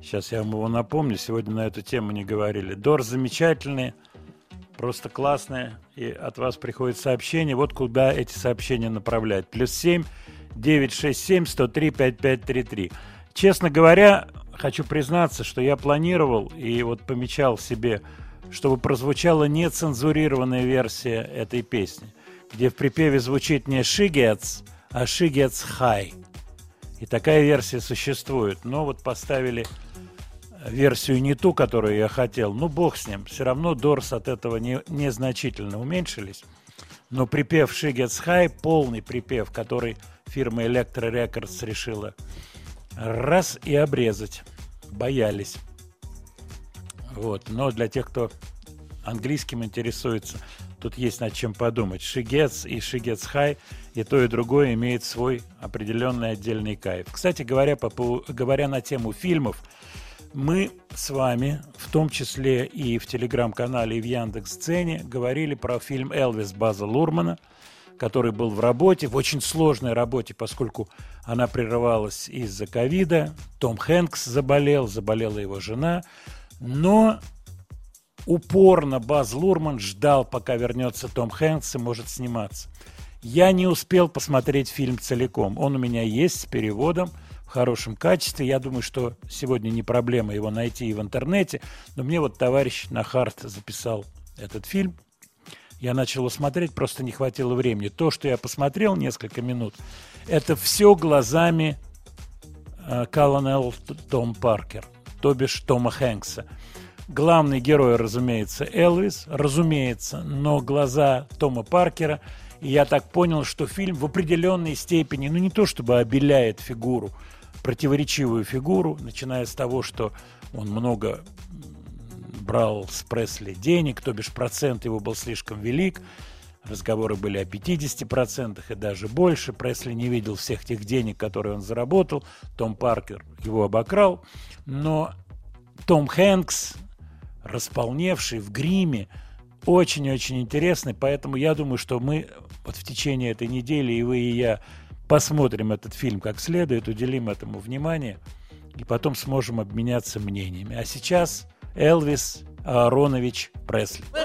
Сейчас я вам его напомню. Сегодня на эту тему не говорили. Doors замечательные, просто классные. И от вас приходит сообщение. Вот куда эти сообщения направлять. Плюс 7 967 103 5533. Честно говоря, хочу признаться, что я планировал и вот помечал себе, чтобы прозвучала нецензурированная версия этой песни, где в припеве звучит не «She gets», а «She gets high». И такая версия существует. Но вот поставили версию не ту, которую я хотел. Ну, бог с ним. Все равно Дорс от этого не, незначительно уменьшились. Но припев Gets High, полный припев, который фирма Electro Records решила раз и обрезать. Боялись. Вот. Но для тех, кто английским интересуется, тут есть над чем подумать. Шигец и Шигец Хай, и то, и другое имеет свой определенный отдельный кайф. Кстати говоря, по, говоря на тему фильмов, мы с вами, в том числе и в телеграм-канале, и в Яндекс.Сцене, говорили про фильм «Элвис» База Лурмана, который был в работе, в очень сложной работе, поскольку она прерывалась из-за ковида. Том Хэнкс заболел, заболела его жена. Но упорно Баз Лурман ждал, пока вернется Том Хэнкс и может сниматься. Я не успел посмотреть фильм целиком. Он у меня есть с переводом в хорошем качестве. Я думаю, что сегодня не проблема его найти и в интернете. Но мне вот товарищ Нахарт записал этот фильм. Я начал его смотреть, просто не хватило времени. То, что я посмотрел несколько минут, это все глазами э, Колонел Том Паркер, то бишь Тома Хэнкса. Главный герой, разумеется, Элвис, разумеется, но глаза Тома Паркера. И я так понял, что фильм в определенной степени, ну не то чтобы обеляет фигуру, противоречивую фигуру, начиная с того, что он много брал с Пресли денег, то бишь процент его был слишком велик. Разговоры были о 50% и даже больше. Пресли не видел всех тех денег, которые он заработал. Том Паркер его обокрал. Но Том Хэнкс, располневший в гриме, очень-очень интересный. Поэтому я думаю, что мы вот в течение этой недели, и вы, и я, посмотрим этот фильм как следует, уделим этому внимание, и потом сможем обменяться мнениями. А сейчас Элвис Ааронович Пресли. Well,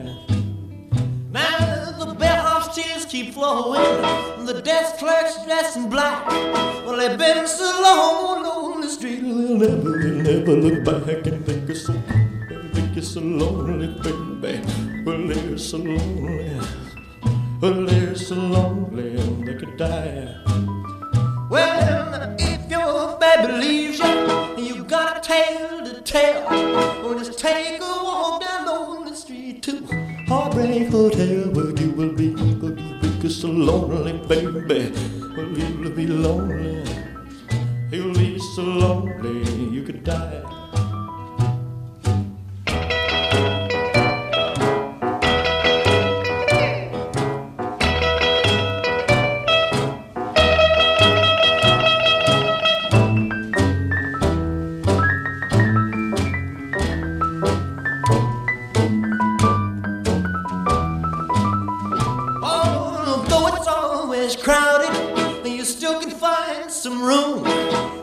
Keep flowing, the desk clerk's dressed in black. Well, they've been so long oh, on the street, they'll never, they'll never look back and think it's so, think it's so lonely, baby. Well, they're so lonely, well, they're so lonely, they could die. Well, if your baby leaves you, and you got a tale to tell, well, just take a walk down on the street to Heartbreak Hotel, where you will be, will so lonely, baby. Well, you'll be lonely, you'll be so lonely, you could die.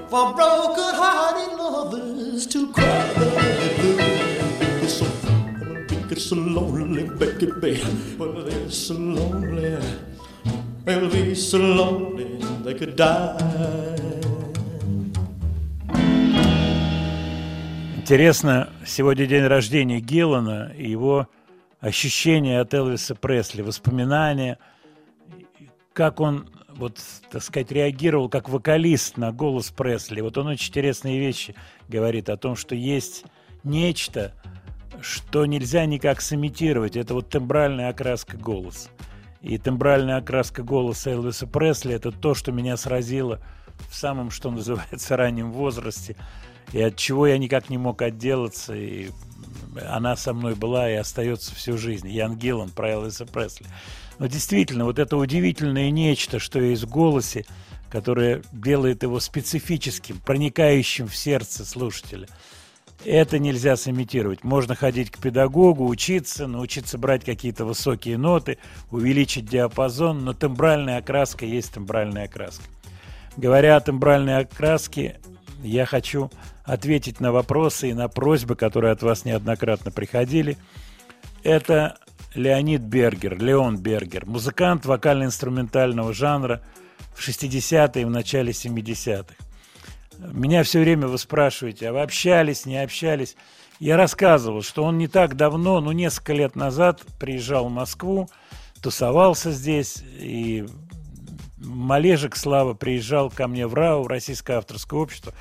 For broken-hearted lovers to cry. Be so, be so lonely, baby. Well, they're so lonely. They'll be so lonely they could die. Интересно, сегодня день рождения Гиллана и его ощущения от Элвиса Пресли, воспоминания, как он, вот, так сказать, реагировал как вокалист на голос Пресли. Вот он очень интересные вещи говорит о том, что есть нечто, что нельзя никак сымитировать. Это вот тембральная окраска голоса. И тембральная окраска голоса Элвиса Пресли – это то, что меня сразило в самом, что называется, раннем возрасте, и от чего я никак не мог отделаться, и она со мной была и остается всю жизнь. Ян Гиллан про Элвиса Пресли. Но действительно, вот это удивительное нечто, что есть в голосе, которое делает его специфическим, проникающим в сердце слушателя. Это нельзя сымитировать. Можно ходить к педагогу, учиться, научиться брать какие-то высокие ноты, увеличить диапазон, но тембральная окраска есть тембральная окраска. Говоря о тембральной окраске, я хочу ответить на вопросы и на просьбы, которые от вас неоднократно приходили. Это Леонид Бергер, Леон Бергер, музыкант вокально-инструментального жанра в 60-е и в начале 70-х. Меня все время вы спрашиваете, а вы общались, не общались? Я рассказывал, что он не так давно, ну, несколько лет назад приезжал в Москву, тусовался здесь, и Малежик Слава приезжал ко мне в РАУ, Российское авторское общество.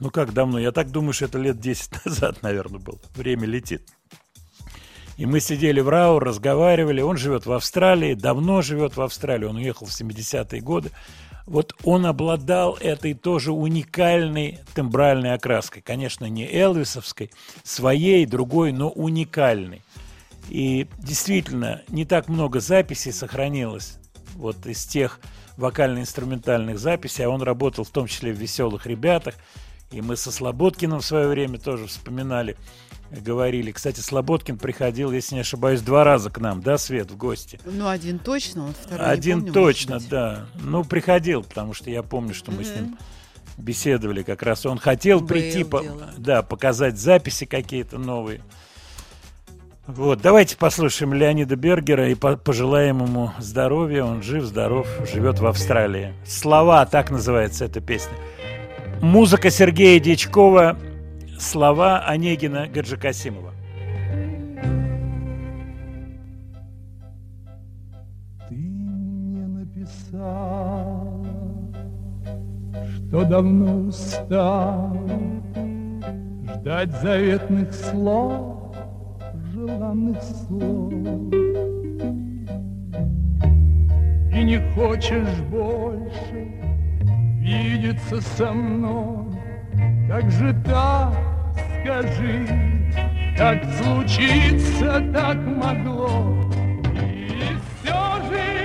Ну, как давно? Я так думаю, что это лет 10 назад, наверное, было. Время летит. И мы сидели в РАУ, разговаривали. Он живет в Австралии, давно живет в Австралии. Он уехал в 70-е годы. Вот он обладал этой тоже уникальной тембральной окраской. Конечно, не элвисовской, своей, другой, но уникальной. И действительно, не так много записей сохранилось вот из тех вокально-инструментальных записей, а он работал в том числе в «Веселых ребятах», и мы со Слободкиным в свое время тоже вспоминали, говорили. Кстати, Слободкин приходил, если не ошибаюсь, два раза к нам, да, Свет, в гости? Ну, один точно, вот второй Один помню, точно, да. Ну, приходил, потому что я помню, что мы с Мгм. ним беседовали как раз. Он хотел Было прийти, по- да, показать записи какие-то новые. Вот, давайте послушаем Леонида Бергера и по- пожелаем ему здоровья. Он жив, здоров, живет в Австралии. Слова, так называется эта песня. Музыка Сергея Дьячкова, слова Онегина Гаджикасимова. Ты мне написал, что давно устал ждать заветных слов, желанных слов. И не хочешь больше видеться со мной, как же так, скажи, как случиться так могло? И все же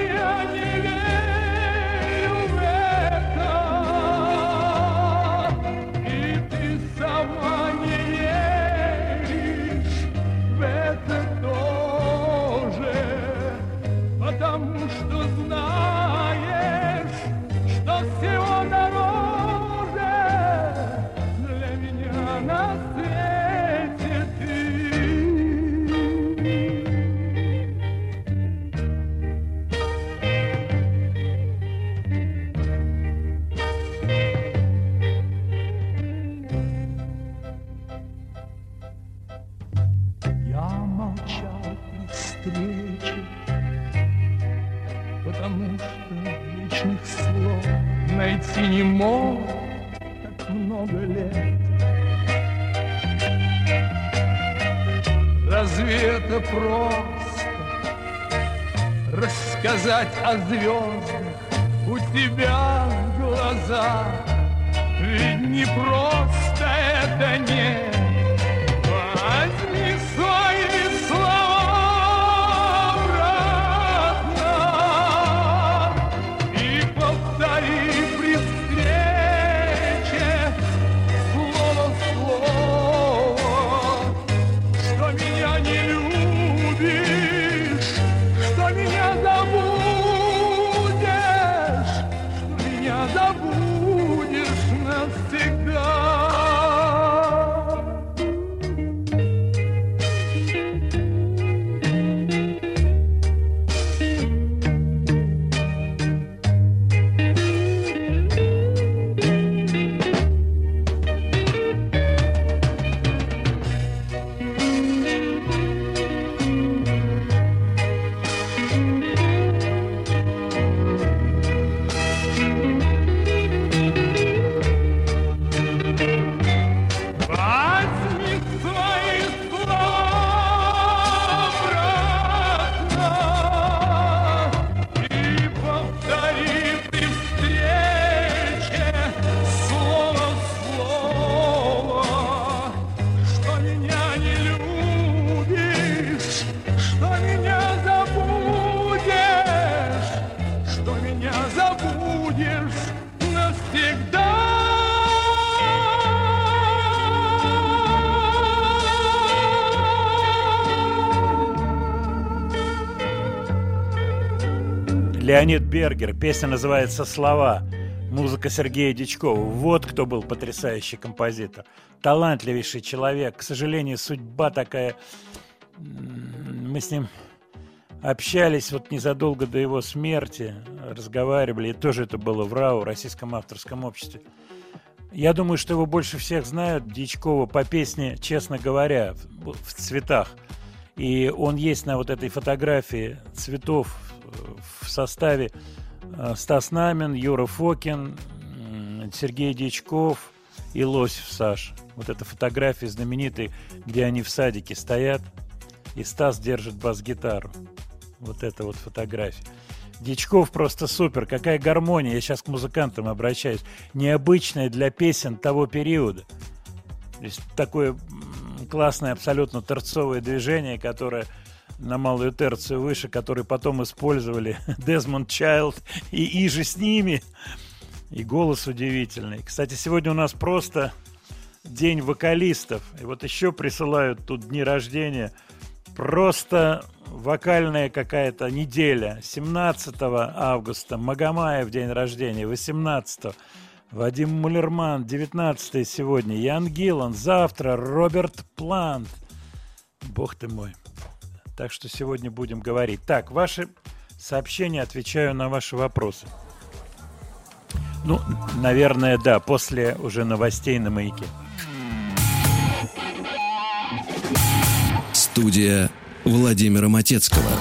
не мог так много лет. Разве это просто рассказать о звездах у тебя в глазах? Ведь не просто это нет. Бергер. Песня называется «Слова». Музыка Сергея Дичкова. Вот кто был потрясающий композитор. Талантливейший человек. К сожалению, судьба такая... Мы с ним общались вот незадолго до его смерти, разговаривали, и тоже это было в РАУ, Российском авторском обществе. Я думаю, что его больше всех знают, Дичкова, по песне «Честно говоря», в, цветах. И он есть на вот этой фотографии цветов в составе э, Стас Намин, Юра Фокин, Сергей Дичков и Лосев Саша. Вот эта фотография знаменитая, где они в садике стоят, и Стас держит бас-гитару. Вот это вот фотография. Дичков просто супер. Какая гармония. Я сейчас к музыкантам обращаюсь. Необычная для песен того периода. То есть такое классное абсолютно торцовое движение, которое на малую терцию выше, который потом использовали Дезмонд Чайлд и Иже с ними. И голос удивительный. Кстати, сегодня у нас просто день вокалистов. И вот еще присылают тут дни рождения. Просто вокальная какая-то неделя. 17 августа Магомаев день рождения, 18 Вадим Мулерман, 19 сегодня. Ян Гиллан, завтра Роберт Плант. Бог ты мой. Так что сегодня будем говорить. Так, ваши сообщения, отвечаю на ваши вопросы. Ну, наверное, да, после уже новостей на маяке. Студия Владимира Матецкого.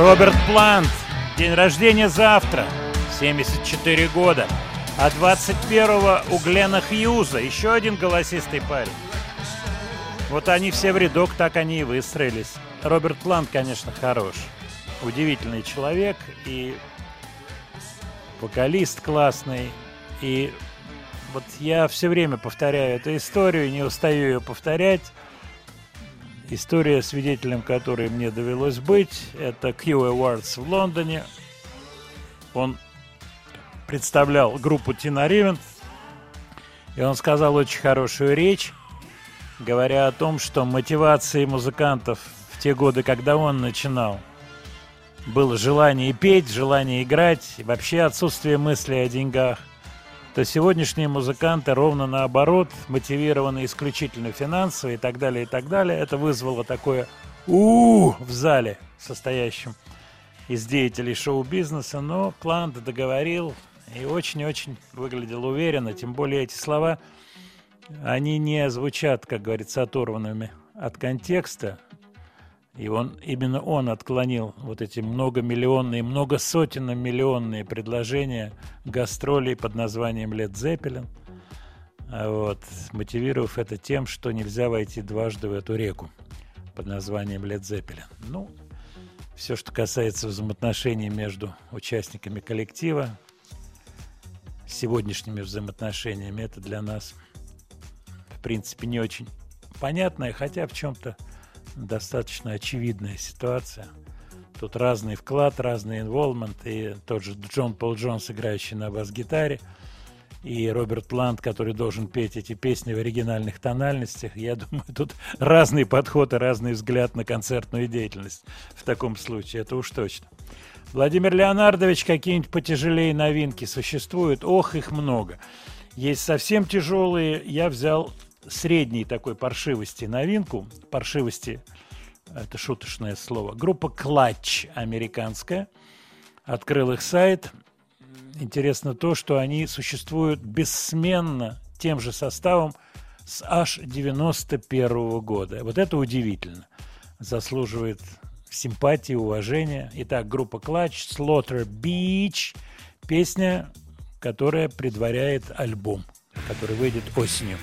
Роберт Плант. День рождения завтра. 74 года. А 21-го у Глена Хьюза. Еще один голосистый парень. Вот они все в рядок, так они и выстроились. Роберт Плант, конечно, хорош. Удивительный человек и вокалист классный. И вот я все время повторяю эту историю, не устаю ее повторять. История, свидетелем которой мне довелось быть, это Q Awards в Лондоне. Он представлял группу Тина Ривен, и он сказал очень хорошую речь, говоря о том, что мотивацией музыкантов в те годы, когда он начинал, было желание петь, желание играть, и вообще отсутствие мысли о деньгах, то сегодняшние музыканты ровно наоборот, мотивированы исключительно финансово и так далее, и так далее. Это вызвало такое у в зале, состоящем из деятелей шоу-бизнеса, но Плант договорил и очень-очень выглядел уверенно, тем более эти слова, они не звучат, как говорится, оторванными от контекста, и он, именно он отклонил вот эти многомиллионные, многосотенно-миллионные предложения гастролей под названием Led Zeppelin, а вот, мотивировав это тем, что нельзя войти дважды в эту реку под названием Led Zeppelin. Ну, все, что касается взаимоотношений между участниками коллектива, сегодняшними взаимоотношениями, это для нас, в принципе, не очень понятное, хотя в чем-то достаточно очевидная ситуация. Тут разный вклад, разный инволмент, и тот же Джон Пол Джонс, играющий на бас-гитаре, и Роберт Ланд, который должен петь эти песни в оригинальных тональностях. Я думаю, тут разный подход и разный взгляд на концертную деятельность в таком случае, это уж точно. Владимир Леонардович, какие-нибудь потяжелее новинки существуют? Ох, их много. Есть совсем тяжелые. Я взял средней такой паршивости новинку. Паршивости – это шуточное слово. Группа Clutch американская. Открыл их сайт. Интересно то, что они существуют бессменно тем же составом с аж 91 года. Вот это удивительно. Заслуживает симпатии, уважения. Итак, группа Clutch, Slaughter Beach. Песня, которая предваряет альбом, который выйдет осенью.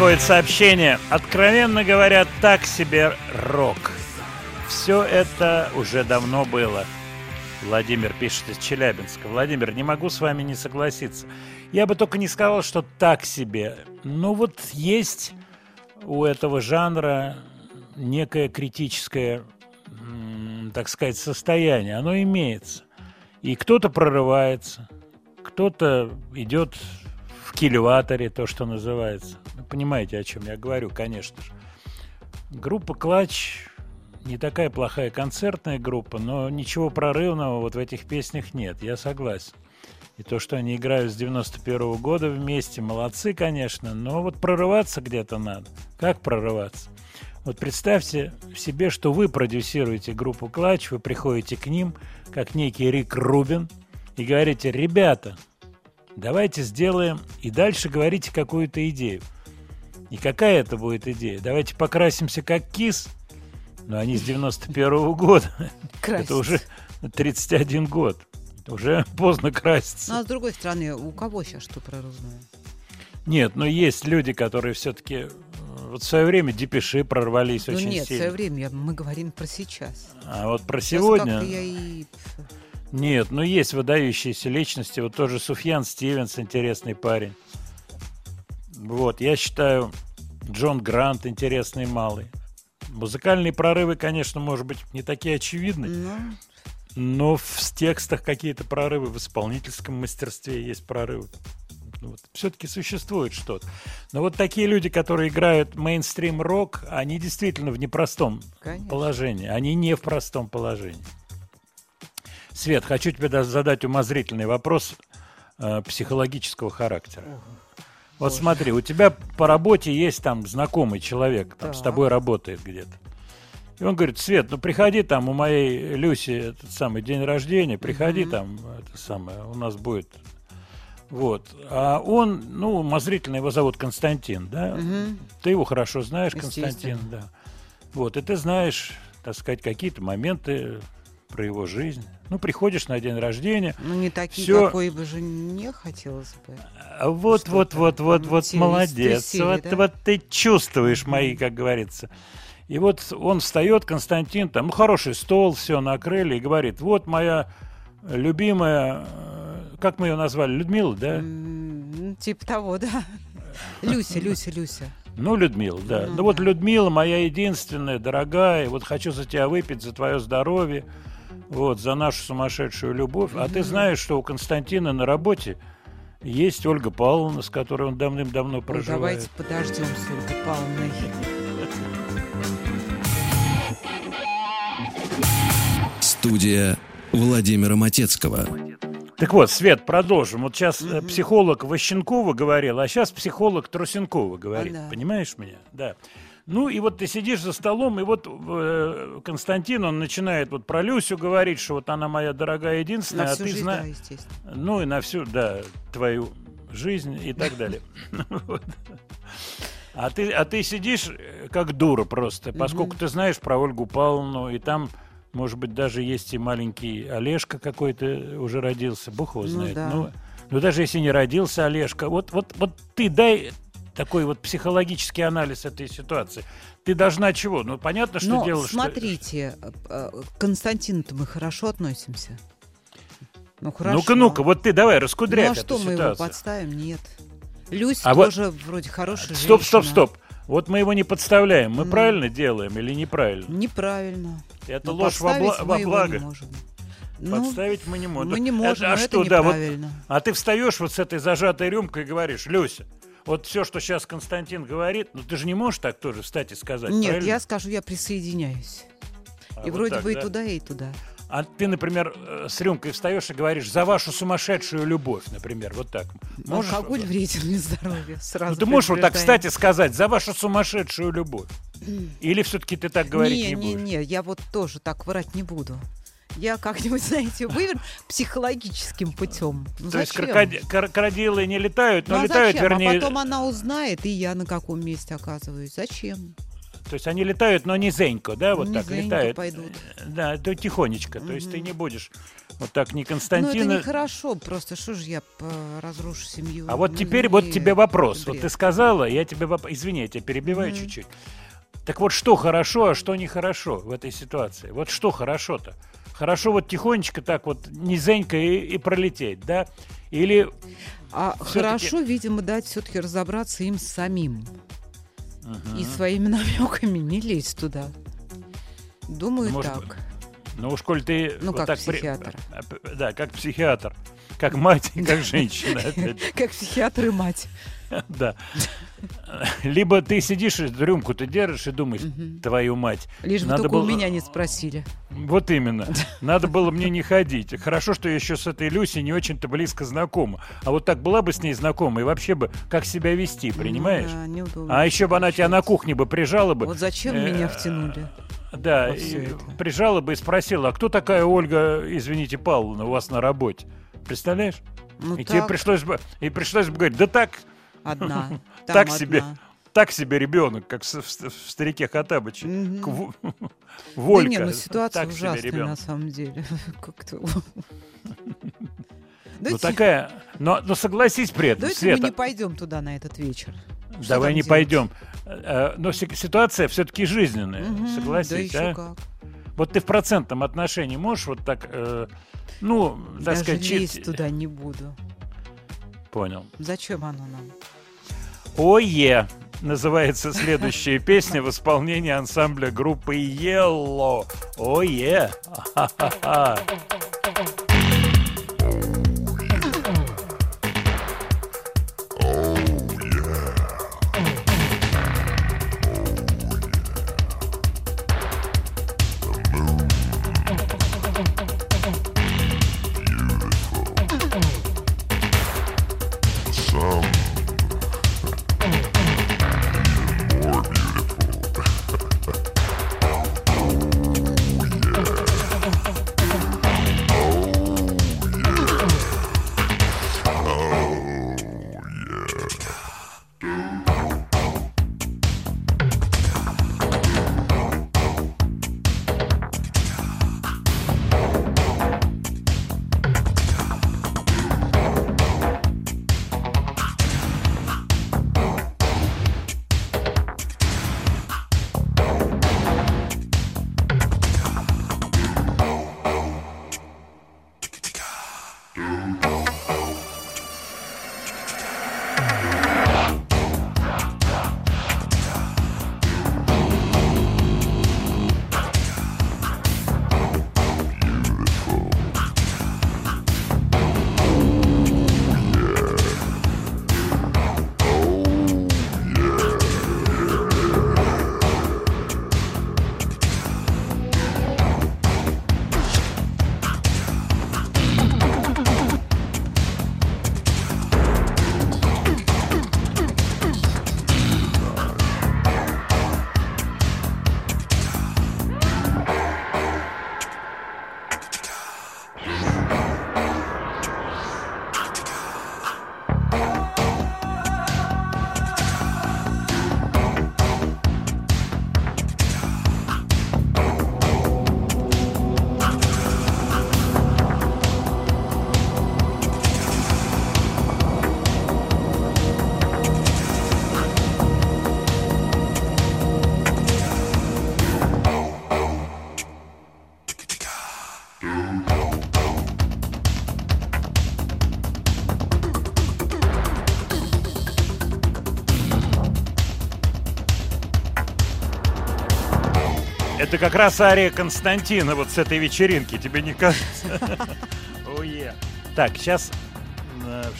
Приходит сообщение. Откровенно говоря, так себе рок. Все это уже давно было. Владимир пишет из Челябинска. Владимир, не могу с вами не согласиться. Я бы только не сказал, что так себе. Но вот есть у этого жанра некое критическое, так сказать, состояние. Оно имеется. И кто-то прорывается, кто-то идет в кильваторе, то, что называется. Вы понимаете, о чем я говорю, конечно же. Группа «Клач» не такая плохая концертная группа, но ничего прорывного вот в этих песнях нет, я согласен. И то, что они играют с 91 года вместе, молодцы, конечно, но вот прорываться где-то надо. Как прорываться? Вот представьте себе, что вы продюсируете группу «Клач», вы приходите к ним, как некий Рик Рубин, и говорите, ребята, давайте сделаем, и дальше говорите какую-то идею. И какая это будет идея? Давайте покрасимся как кис, но они с 91 года. Это уже 31 год. Уже поздно краситься. Ну, а с другой стороны, у кого сейчас что прорывное? Нет, но есть люди, которые все-таки вот в свое время депеши прорвались Ну очень нет, в сильно. свое время мы говорим про сейчас. А вот про Сейчас сегодня... я и... Нет, ну есть выдающиеся личности. Вот тоже Суфьян Стивенс, интересный парень. Вот, я считаю, Джон Грант интересный малый. Музыкальные прорывы, конечно, может быть, не такие очевидны, Ну, но в текстах какие-то прорывы, в исполнительском мастерстве есть прорывы. Вот, все-таки существует что-то. Но вот такие люди, которые играют мейнстрим рок, они действительно в непростом Конечно. положении. Они не в простом положении. Свет, хочу тебе да- задать умозрительный вопрос э, психологического характера. Вот смотри, у тебя по работе есть там знакомый человек, там, с Так. тобой работает где-то. И он говорит, Свет, ну приходи там, у моей Люси этот самый день рождения, приходи там, это самое, у нас будет. Вот. А он, ну, умозрительно его зовут Константин, да? Мгм. Ты его хорошо знаешь. Константин, да. Вот, и ты знаешь, так сказать, какие-то моменты про его жизнь. Ну, приходишь на день рождения, ну, не такие, Всё. какой бы же не хотелось бы. а вот, вот, вот, вот, вот, молодец. серии, вот, да? вот ты чувствуешь мои, как говорится. И вот он встает, Константин, там, ну, хороший стол, все накрыли, и говорит, вот моя любимая, э, как мы ее назвали, Людмила, да? Ну, Типа того, да. Люся, Люся, Люся. Ну, Людмила, да. Ну Ну, вот да. Людмила, моя единственная, дорогая, вот хочу за тебя выпить, за твое здоровье, вот, за нашу сумасшедшую любовь. А ты знаешь, что у Константина на работе есть Ольга Павловна, с которой он давным-давно Ой, проживает. давайте подождем с Ольгой Павловной. Студия Владимира Матецкого. Так вот, Свет, продолжим. Вот сейчас э, психолог Ващенкова говорил, а сейчас психолог Трусенкова говорит. А, да. Понимаешь меня? Да. Ну и вот ты сидишь за столом, и вот э, Константин, он начинает вот про Люсю говорить, что вот она моя дорогая единственная, На а всю ты жизнь, зна- да, естественно. Ну и на всю, да, твою жизнь и так далее. А ты, а ты сидишь э, как дура просто, поскольку ты знаешь про Ольгу Павловну, и там, может быть, даже есть и маленький Олежка какой-то уже родился, бог его Ну знает. Ну, ну, даже если не родился Олежка, вот, вот, вот ты дай такой вот психологический анализ этой ситуации. Ты должна чего? Ну, понятно, что Но дело, смотрите, э, э, к Константину-то мы хорошо относимся. Ну хорошо. Ну-ка, ну-ка, вот ты давай Ну раскудрявь а что мы его подставим? Нет. Люся А вот- тоже вроде хорошая Стоп, стоп, женщина. стоп. Вот мы его не подставляем. Мы Ну. правильно делаем или неправильно? Неправильно. Это Но ложь во, бла- мы во благо. не можем. Ну, Подставить мы не можем. мы не Это- можем, а это что, да, вот, а ты встаешь вот с этой зажатой рюмкой и говоришь, Люся, вот все, что сейчас Константин говорит, ну ты же не можешь так тоже встать и сказать, Нет, правильно? я скажу, я присоединяюсь. А, и вот вроде так, бы да? и туда, и туда. А ты, например, э, с рюмкой встаешь и говоришь за вашу сумасшедшую любовь, например, вот так. Можешь? Алкоголь вреден для здоровья. Сразу Ну, ты можешь вот так предупреждаем. встать и сказать за вашу сумасшедшую любовь? Или все-таки ты так говорить не, не, не, будешь? не, я вот тоже так врать не буду. Я как-нибудь, знаете, выверну психологическим путем. Ну, То есть зачем? крокоди- крокодилы не летают, но Ну, а летают, зачем? вернее, А потом она узнает, и я на каком месте оказываюсь. Зачем? То есть они летают, но низенько, да, вот так Низенько летают. пойдут. Да, то тихонечко. То есть ты не будешь вот так ни Ну, это Константина... нехорошо, просто что же я п- разрушу семью. А вот Ну, теперь вот тебе вопрос. Вот ты сказала, я тебе воп- Извини, я тебя перебиваю чуть-чуть. Так вот, что хорошо, а что нехорошо в этой ситуации? Вот что хорошо-то? Хорошо вот тихонечко так вот низенько и, и пролететь, да? Или А хорошо, видимо, дать все-таки разобраться им самим. И своими намеками не лезть туда. Думаю, Ну, может так. Ну уж коль ты... Ну, вот как так при- психиатр. а, п- Да, как психиатр. Как мать и как женщина. Как психиатр и мать. Да. Либо ты сидишь и рюмку ты держишь и думаешь, твою мать. Лишь бы только у меня не спросили. Вот именно. Надо было мне не ходить. Хорошо, что я еще с этой Люсей не очень-то близко знакома. А вот так была бы с ней знакома, и вообще бы как себя вести, понимаешь? Ну неудобно А еще бы она тебя на кухне бы прижала бы. Вот зачем э, меня втянули? Да, и прижала бы и спросила, а кто такая Ольга, извините, Павловна, у вас на работе? Представляешь? Ну и тебе так, пришлось бы, и пришлось бы говорить, да так, одна. там так себе, так себе ребенок, как в, в- старике Хатабыче. Мгм. К Во- Да Волька. не, ну ситуация так себе ужасная ребенок. на самом деле. Как-то... Ну такая, но, но согласись при этом, Давайте мы Света, не пойдем туда на этот вечер. Что давай не делать? пойдем. Э, Но си- ситуация все-таки жизненная, Да согласись, еще а? как. Вот ты в процентном отношении можешь вот так, э, ну, так Даже сказать, чит- лезть туда не буду. Понял. Зачем оно нам? Ое называется следующая песня в исполнении ансамбля группы Yellow. Ое. Ха-ха-ха. Это как раз ария Константина вот с этой вечеринки, тебе не кажется? Ое. Так, сейчас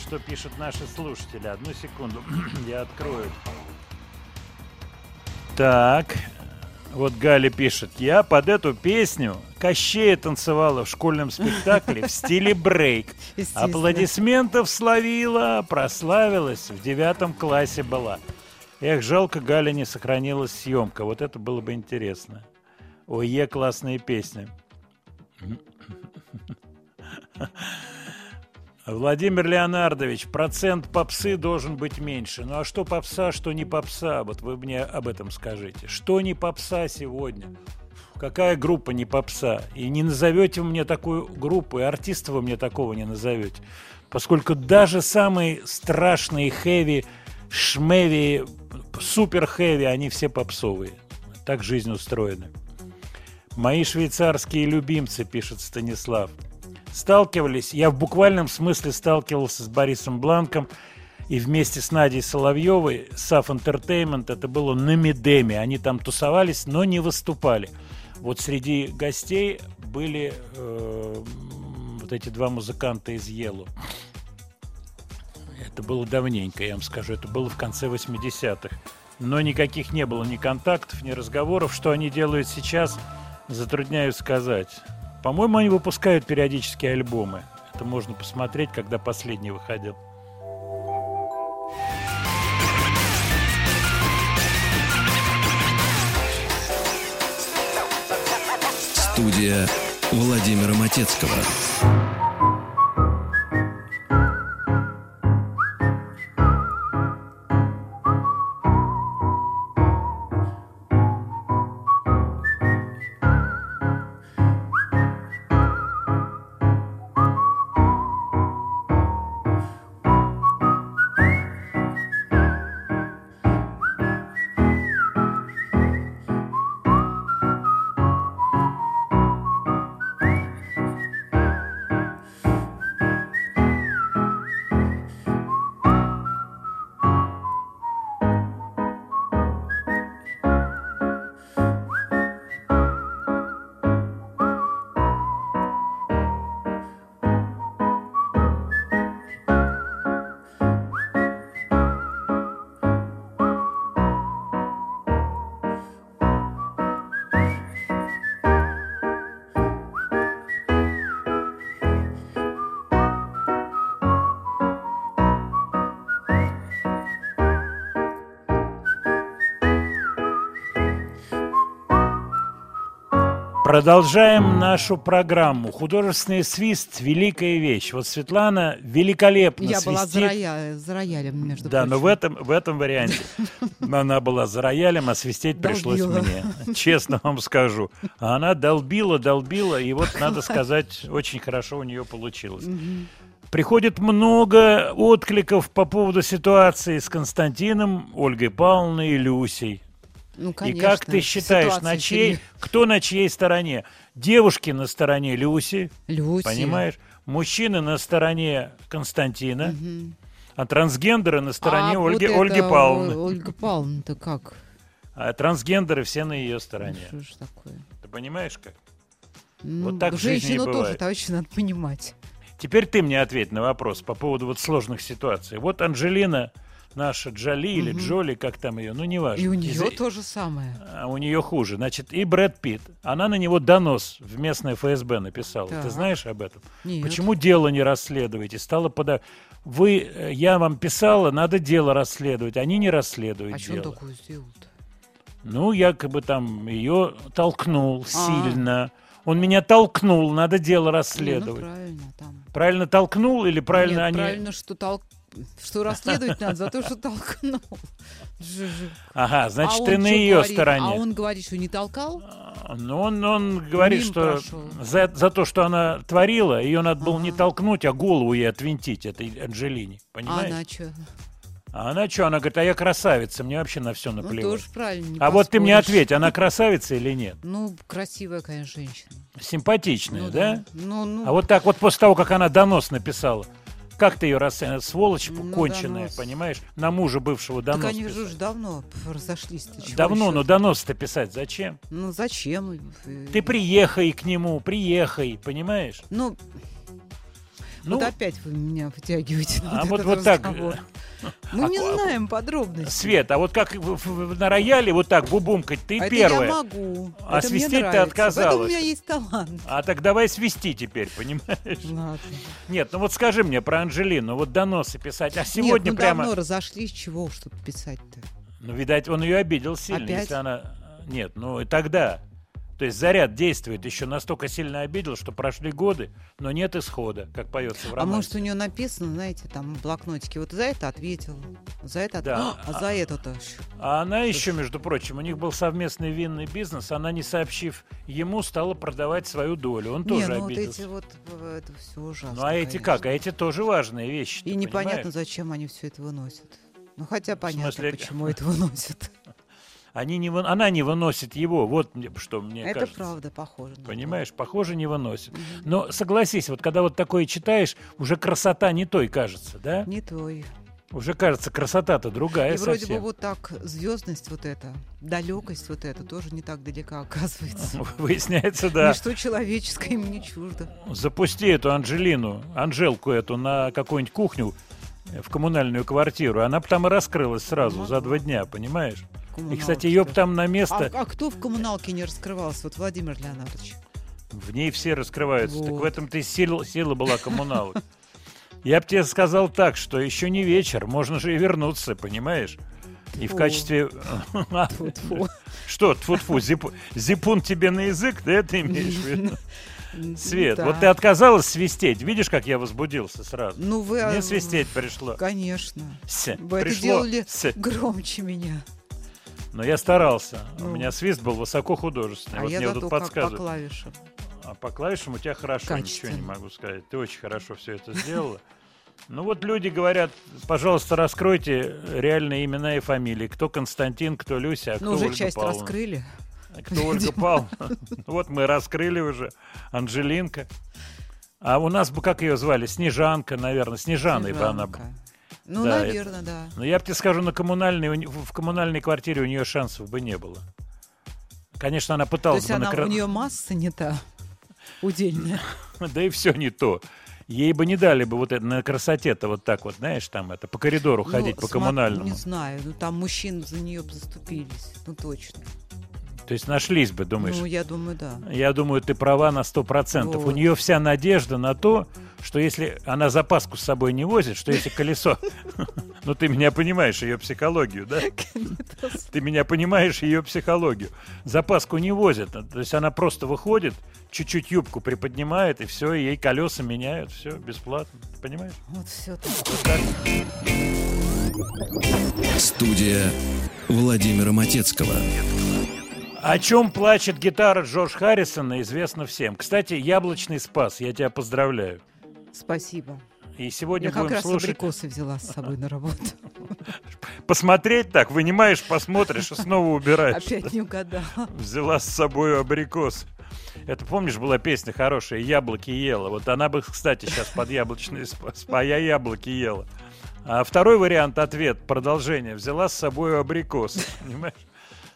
что пишут наши слушатели? Одну секунду, я открою. Так, вот Галя пишет. Я под эту песню Кощея танцевала в школьном спектакле в стиле брейк. Аплодисментов словила, прославилась, в девятом классе была. Эх, жалко, Галя не сохранилась съемка. Вот это было бы интересно. Ое, классные песни. Владимир Леонардович, процент попсы должен быть меньше. Ну а что попса, что не попса? Вот вы мне об этом скажите. Что не попса сегодня? Какая группа не попса? И не назовете мне такую группу, и артиста вы мне такого не назовете. Поскольку даже самые страшные хэви, шмеви, супер хэви, они все попсовые. Так жизнь устроена. Мои швейцарские любимцы, пишет Станислав. Сталкивались, я в буквальном смысле сталкивался с Борисом Бланком и вместе с Надей Соловьевой, Саф Entertainment, это было на Медеме. Они там тусовались, но не выступали. Вот среди гостей были э, вот эти два музыканта из Елу. Это было давненько, я вам скажу. Это было в конце 80-х. Но никаких не было ни контактов, ни разговоров. Что они делают сейчас, затрудняюсь сказать. По-моему, они выпускают периодически альбомы. Это можно посмотреть, когда последний выходил. Студия Владимира Матецкого. Продолжаем нашу программу. Художественный свист – великая вещь. Вот Светлана великолепно Я была за, свистит. роя- за роялем, между Да, но прочим. в этом, в этом варианте она была за роялем, а свистеть пришлось Долбила. мне. Честно вам скажу. А она долбила, долбила, и вот, надо сказать, очень хорошо у нее получилось. Приходит много откликов по поводу ситуации с Константином, Ольгой Павловной и Люсей. Ну, И конечно, как ты считаешь, ситуация на чьей, кто на чьей стороне? Девушки на стороне Люси, Люси. понимаешь? Мужчины на стороне Константина, а трансгендеры на стороне А вот Ольги, это Ольги Павловны. Ольга Павловна-то как? А трансгендеры все на ее стороне. Что ж такое? Ты понимаешь как? Ну, Вот так в жизни женщину тоже, товарищи, надо понимать. Теперь ты мне ответь на вопрос по поводу вот сложных ситуаций. Вот Анжелина наша Джоли или Джоли, как там ее, ну неважно. И у Из- нее то же самое. А у нее хуже. Значит, и Брэд Питт. Она на него донос в местное ФСБ написала. Так. Ты знаешь об этом? Нет. Почему дело не расследуете? Стала пода... Вы, э, я вам писала, надо дело расследовать. Они не расследуют А что он дело. такое сделал-то? Ну, якобы там ее толкнул А. сильно. Он меня толкнул, надо дело Не, ну, расследовать. правильно, там. правильно толкнул или правильно Нет, они... правильно, что толк... Что расследовать надо за то, что толкнул. Ага, значит, А ты на ее говорит? стороне. А он говорит, что не толкал? Ну, он, он говорит, Мимо что прошел. за, за то, что она творила, ее надо было не Ага. толкнуть, а голову ей отвинтить, этой Анджелине. А Понимаешь? она что? А она что? Она говорит, а я красавица, мне вообще на все Ну, наплевать. тоже правильно, не а вот ты мне поспоришь. ответь, она красавица или нет? Ну, красивая, конечно, женщина. Симпатичная, Ну да? Ну, ну, А вот так вот после того, как она донос написала, как ты ее расцениваешь? Сволочь Ну, конченая, донос. понимаешь? На мужа бывшего так донос они же писать. уже давно разошлись-то. чего Давно, еще? но донос-то писать зачем? Ну, зачем? Ты приехай к нему, приехай, понимаешь? Ну, Ну, вот опять вы меня вытягиваете на а вот, вот так, разговор. э, Мы а не а знаем подробностей. Свет, а вот как на рояле вот так бубумкать, ты А это первая. я могу. А это свистеть ты отказалась. у меня есть талант. А так давай свисти теперь, понимаешь? Ладно. Нет, ну вот скажи мне про Анжелину, вот доносы писать, а сегодня Нет, ну прямо... давно разошлись, чего уж тут писать-то. Ну, видать, он ее обидел сильно, Опять? если она... Нет, ну и тогда. То есть заряд действует еще настолько сильно обидел, что прошли годы, но нет исхода, как поется в А романе. может, у нее написано, знаете, там в блокнотике, вот за это ответил, за это Да. А, а за это-то ещё. А она еще, между прочим, у них был совместный винный бизнес, она, не сообщив ему, стала продавать свою долю. Он Не, тоже ну вот обиделся. эти вот, э, это все ужасно. ну а эти конечно. как? А эти тоже важные вещи. И непонятно, понимаешь? зачем они все это выносят. Ну хотя понятно, смысле- почему это выносят. Они не, она не выносит его, вот что мне это кажется. правда похоже. на. Понимаешь, похоже, не выносит. Но согласись, вот когда вот такое читаешь, уже красота не той кажется, да? Не твой. Уже кажется, красота-то другая И вроде бы совсем. вот так звездность вот эта, далекость вот эта тоже не так далека оказывается. Выясняется, да. Ничто человеческое им не чуждо. Запусти эту Анжелину, Анжелку эту на какую-нибудь кухню э, в коммунальную квартиру. Она бы там и раскрылась сразу за два дня, понимаешь? И, кстати, ее бы там на А, место... а кто в коммуналке не раскрывался? Вот Владимир Леонардович. В ней все раскрываются. Так в Вот. этом-то и сила, сила была коммуналок. Я бы тебе сказал так, что еще не вечер, можно же и вернуться, понимаешь? И в качестве... Тьфу-тьфу. Что, тьфу-тьфу, зип- зипун тебе на язык, ты это имеешь в виду? Свет, Да. вот ты отказалась свистеть. Видишь, как я возбудился сразу? Ну вы... а, Мне свистеть пришло. Конечно. С, Вы это пришло. делали С. громче меня. Но я старался. У Ну. меня свист был высоко художественный. А вот я мне зато тут как по подсказывают. клавишам. А по клавишам у тебя хорошо, ничего не могу сказать. Ты очень хорошо все это сделала. Ну вот люди говорят, пожалуйста, раскройте реальные имена и фамилии. Кто Константин, кто Люся, а кто Ну, уже Ольга часть Павловна. раскрыли. А Кто Ольга Павловна? Вот мы раскрыли уже. Анжелинка. А у нас бы, как ее звали? Снежанка, наверное. Снежаной бы она... Ну, Да, это- наверное, да. Но я бы тебе скажу, на коммунальной, в коммунальной квартире у нее шансов бы не было. Конечно, она То пыталась есть бы она, у нее масса не та удельная. Да и все не то. Ей бы не дали бы вот это на красоте-то вот так вот, знаешь, там это по коридору ходить, Ну, по смо- коммунальному. Не знаю, ну там мужчины за нее бы заступились. Ну, точно. То есть нашлись бы, думаешь? Ну, я думаю, да. Я думаю, ты права на сто процентов. У Вот. нее вся надежда на то, что если она запаску с собой не возит, что если колесо... Ну, ты меня понимаешь, ее психологию, да? Ты меня понимаешь, ее психологию. Запаску не возит. То есть она просто выходит, чуть-чуть юбку приподнимает, и все, ей колеса меняют, все, бесплатно. Понимаешь? Вот все Вот так. Студия Владимира Матецкого. О чем плачет гитара Джордж Харрисона, известно всем. Кстати, яблочный спас, я тебя поздравляю. Спасибо. И сегодня Я как будем раз слушать... абрикосы взяла с собой на работу. Посмотреть так, вынимаешь, посмотришь и снова убираешь. Опять не угадала. Взяла с собой абрикос. Это, помнишь, была песня хорошая «Яблоки ела». Вот она бы, кстати, сейчас под яблочный спас. А я яблоки ела. А второй вариант, ответ, продолжение. Взяла с собой абрикос. Понимаешь?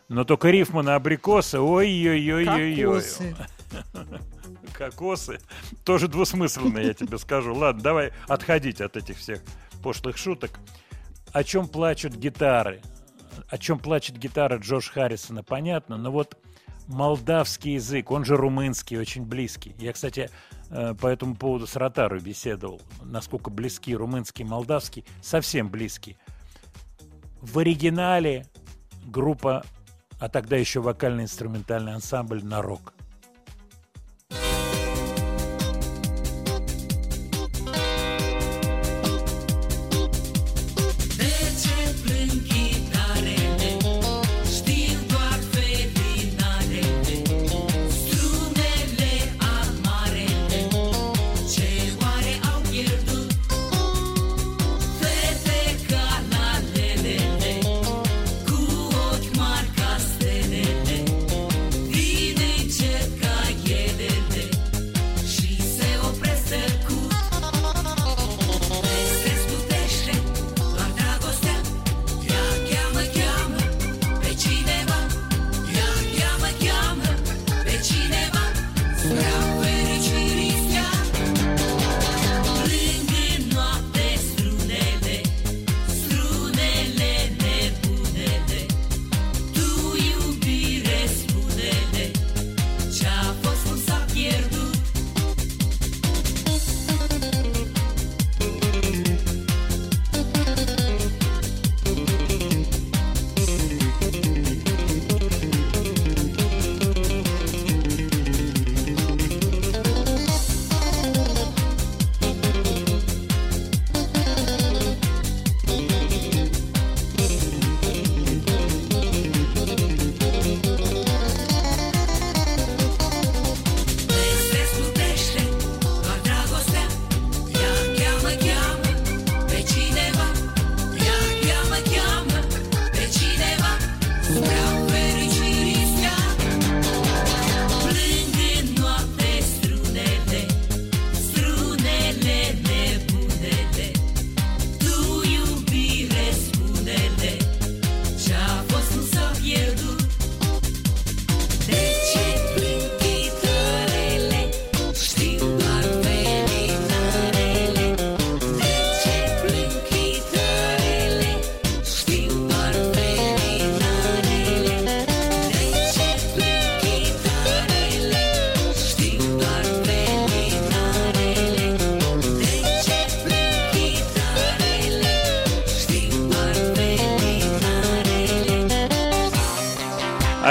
Но только рифма на абрикосы. Ой-ой-ой-ой-ой. Кокосы. Тоже двусмысленно, я тебе скажу. Ладно, давай отходить от этих всех пошлых шуток. О чем плачут гитары? О чем плачет гитара Джордж Харрисона, понятно, но вот молдавский язык, он же румынский, очень близкий. Я, кстати, э, по этому поводу с Ротару беседовал, насколько близки румынский и молдавский, совсем близкий. В оригинале группа, а тогда еще вокально-инструментальный ансамбль «Нарок».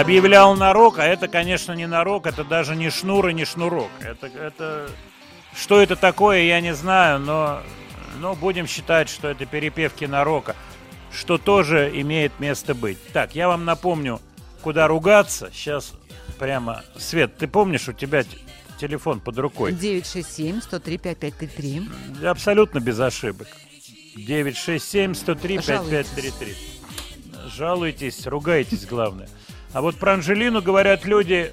Объявлял нарок, а это, конечно, не нарок, это даже не шнур и не шнурок. Это, это... Что это такое, я не знаю, но, но будем считать, что это перепевки нарока, что тоже имеет место быть. Так, я вам напомню, куда ругаться. Сейчас прямо... Свет, ты помнишь, у тебя телефон под рукой? 967-103-5533. Абсолютно без ошибок. 967-103-5533. Жалуйтесь, ругайтесь, главное. А вот про Анжелину говорят люди,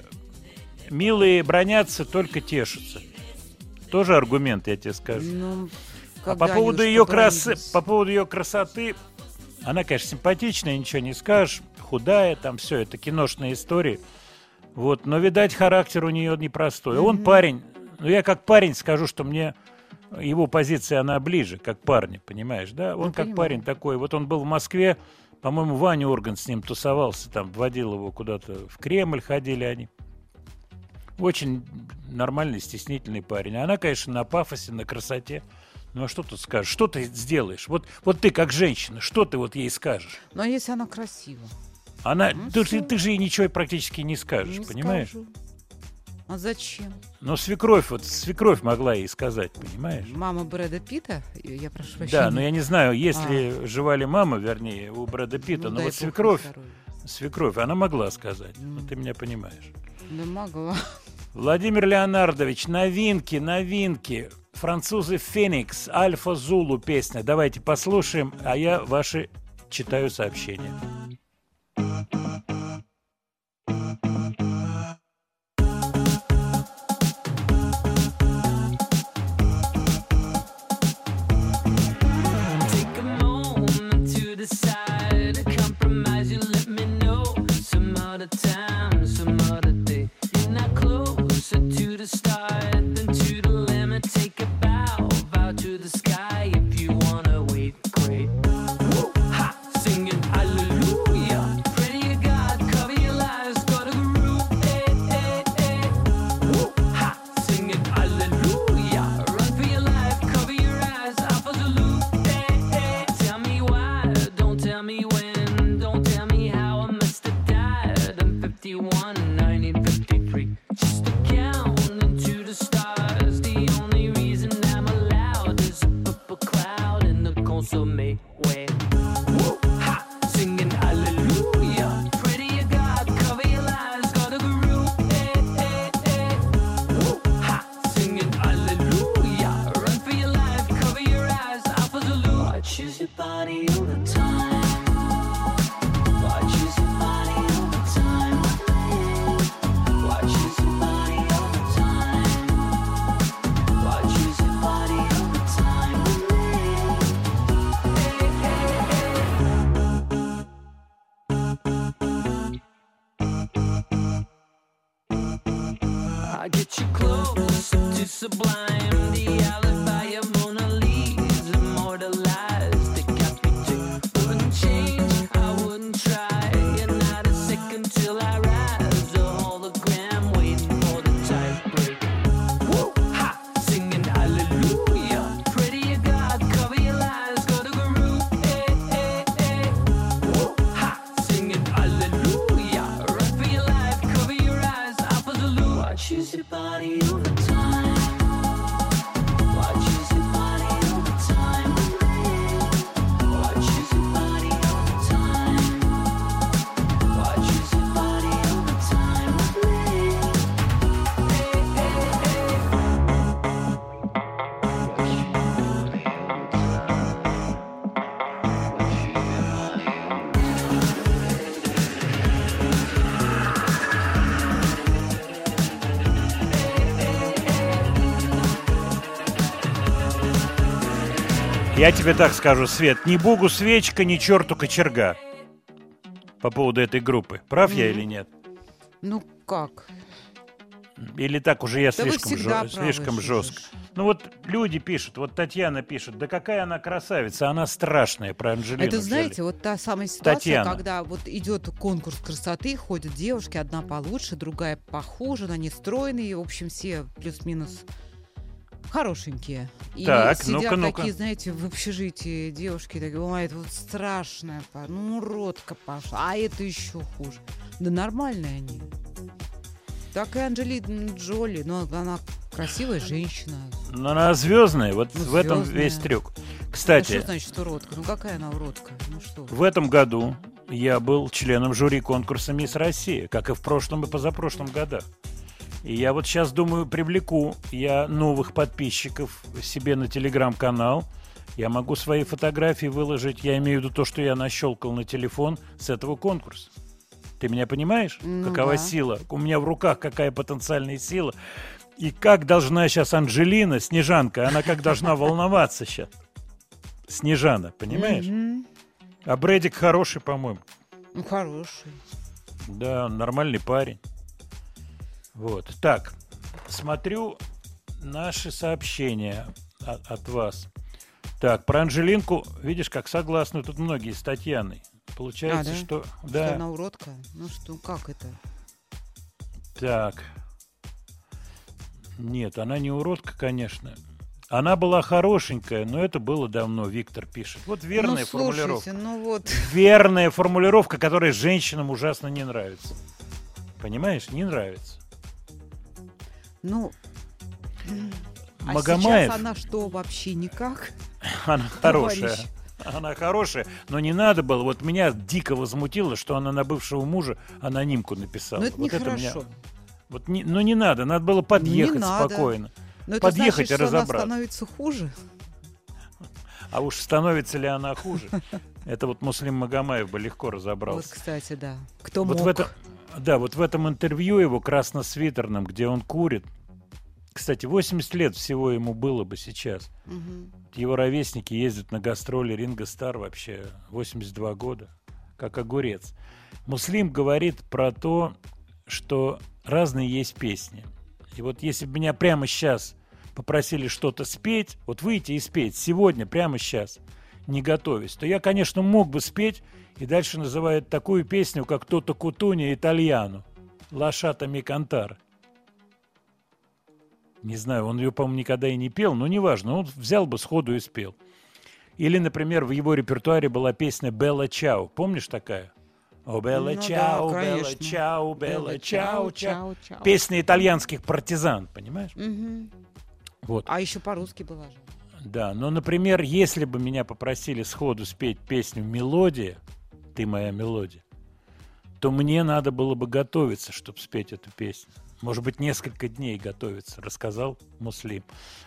милые бронятся, только тешатся. Тоже аргумент, я тебе скажу. Ну, А по поводу ее красы, по поводу ее красоты, она, конечно, симпатичная, ничего не скажешь, худая, там все, это киношные истории. Вот, но, видать, характер у нее непростой. Он парень, ну я как парень скажу, что мне его позиция, она ближе, как парня, понимаешь, да? Он Ну, как понимаю. парень такой. Вот он был в Москве, по-моему, Ваня Орган с ним тусовался, там, водил его куда-то в Кремль, ходили они. Очень нормальный, стеснительный парень. Она, конечно, на пафосе, на красоте. Ну а что тут скажешь? Что ты сделаешь? Вот, вот ты как женщина, что ты вот ей скажешь? Ну, а если она красива? Она, Ну, ты, ты- ты же ей ничего практически не скажешь, Не понимаешь? скажу. А зачем? Но свекровь, вот свекровь могла ей сказать, понимаешь? Мама Брэда Питта? Я прошу прощения. Да, но я не знаю, если жива ли мама, вернее, у Брэда Питта, Ну, но вот свекровь, свекровь, она могла сказать. Ну, ты меня понимаешь. Да могла. Владимир Леонардович, новинки, новинки. Французы Феникс, Альфа Зулу песня. Давайте послушаем, а я ваши читаю сообщения. Я тебе так скажу, Свет, ни богу свечка, ни черту кочерга. По поводу этой группы. Прав я Мгм. или нет? Ну как? Или так уже я Да слишком, жё- слишком жестко? Ну вот люди пишут, вот Татьяна пишет, да какая она красавица, она страшная про Анжелину. Это, Джоли». знаете, вот та самая ситуация, Татьяна. когда вот идет конкурс красоты, ходят девушки, одна получше, другая похуже, она не стройные, и, в общем, все плюс-минус хорошенькие. И Так, сидят ну-ка, ну-ка. такие, знаете, в общежитии девушки такие, ой, это вот страшная, ну, уродка пошла, а это еще хуже. Да нормальные они. Так и Анджелина Джоли, но она красивая женщина. Но она звездная, вот Ну, в этом весь трюк. Ну, Кстати, что значит уродка? Ну какая она уродка? Ну что? в этом году я был членом жюри конкурса «Мисс Россия», как и в прошлом и позапрошлом годах. И я вот сейчас думаю, привлеку я новых подписчиков себе на телеграм-канал. Я могу свои фотографии выложить, я имею в виду то, что я нащелкал на телефон с этого конкурса. Ты меня понимаешь? Ну Какова да. сила? У меня в руках какая потенциальная сила. И как должна сейчас Анжелина, Снежанка, она как должна волноваться сейчас. Снежана, понимаешь? Мгм. А Брэдик хороший, по-моему. Ну, хороший. Да, нормальный парень. Вот. Так, смотрю наши сообщения от, от вас. Так, про Анжелинку, видишь, как согласны тут многие с Татьяной. Получается, А, да? что... Что Да, она уродка? Ну что, как это? так. Нет, она не уродка, конечно. Она была хорошенькая, но это было давно, Виктор пишет. Вот верная ну, слушайте, формулировка. ну вот. Верная формулировка, которая женщинам ужасно не нравится. Понимаешь? Не нравится. Ну, а Магомаев, сейчас она что, вообще никак? она хорошая. товарищ? Она хорошая, но не надо было. Вот меня дико возмутило, что она на бывшего мужа анонимку написала. Ну, это вот нехорошо. меня- Вот не, ну не надо, надо было подъехать надо. спокойно. Но это Подъехать значит, и что она разобраться. становится хуже. А уж становится ли она хуже? Это вот Муслим Магомаев бы легко Вот, разобрался. кстати, да. Кто Вот мог? в этом, да, вот в этом интервью его красно-свитерном, где он курит. Кстати, 80 лет всего ему было бы сейчас. Мгм. Его ровесники ездят на гастроли Ринго Стар вообще 82 года, как огурец. Муслим говорит про то, что разные есть песни. И вот если бы меня прямо сейчас попросили что-то спеть, вот выйти и спеть сегодня, прямо сейчас, не готовясь, то я, конечно, мог бы спеть, и дальше называют такую песню, как «Тото Кутуни Итальяну», «Лашата ми кантар». Не знаю, он ее, по-моему, никогда и не пел, но неважно, он взял бы сходу и спел. Или, например, в его репертуаре была песня «Белла Чао». Помнишь такая? О, Белла Ну да, Чао, Белла. Чао, Белла. Чао, Чао. Песня итальянских партизан, понимаешь? Мгм. Вот. А еще по-русски была же. Да, но, например, если бы меня попросили сходу спеть песню «Мелодия», «Ты моя мелодия», то мне надо было бы готовиться, чтобы спеть эту песню. Может быть, несколько дней готовиться, рассказал Муслим.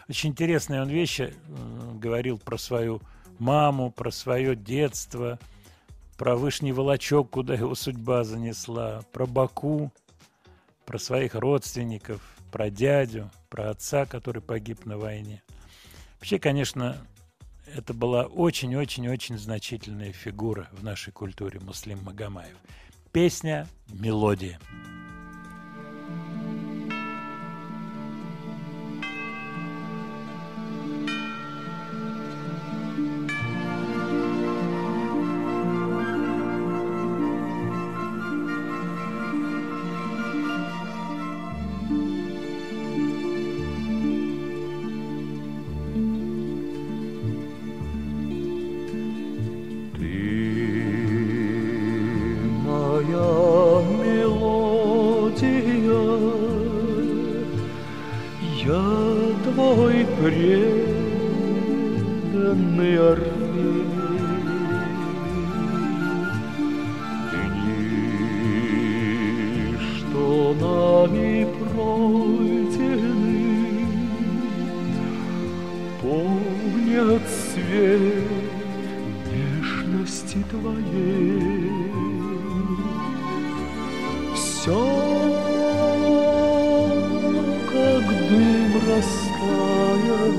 Очень интересные он вещи э, говорил про свою маму, про свое детство, про вышний волочок, куда его судьба занесла, про Баку, про своих родственников, про дядю, про отца, который погиб на войне. Вообще, конечно, это была очень-очень-очень значительная фигура в нашей культуре Муслим Магомаев. Песня «Мелодия». Растаял,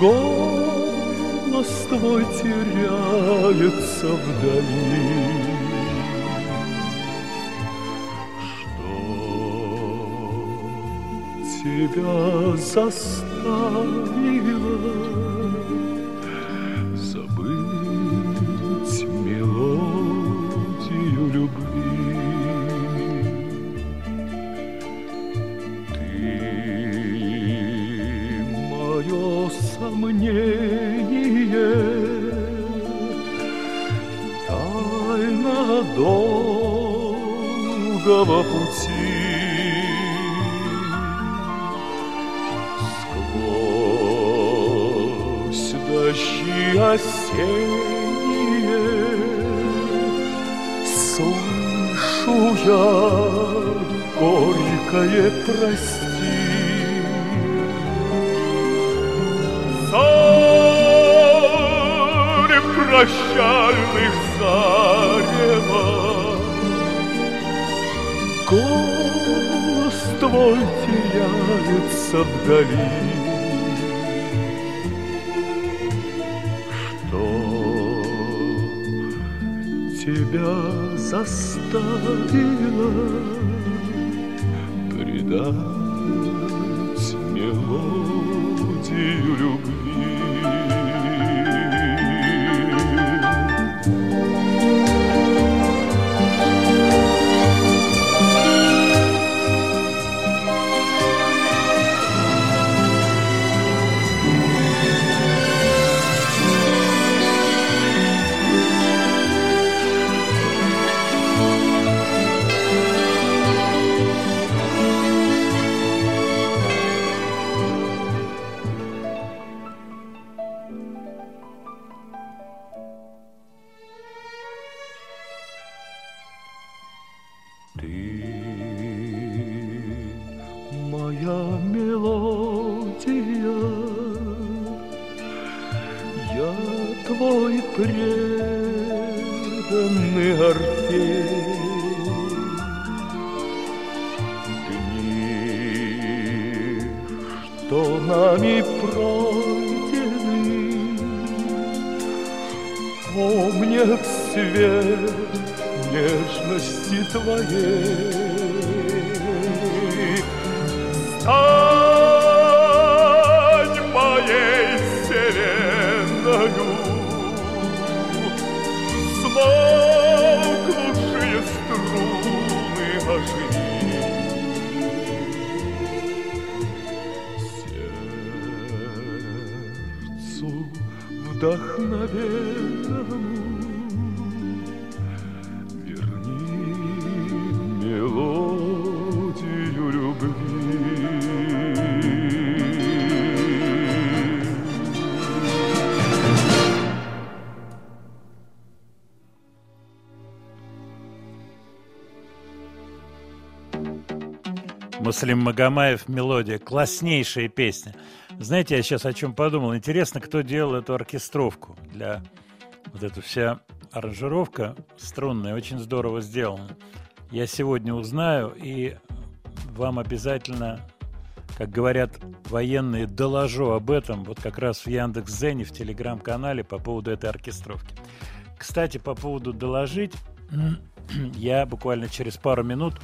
голос твой теряется вдали. Что тебя заставило теряется вдали Что тебя заставило Муслим Магомаев «Мелодия». Класснейшая песня. Знаете, я сейчас о чем подумал. Интересно, кто делал эту оркестровку для вот эта вся аранжировка струнная. Очень здорово сделана. Я сегодня узнаю и вам обязательно, как говорят военные, доложу об этом вот как раз в Яндекс.Зене, в телеграм-канале по поводу этой оркестровки. Кстати, по поводу доложить, я буквально через пару минут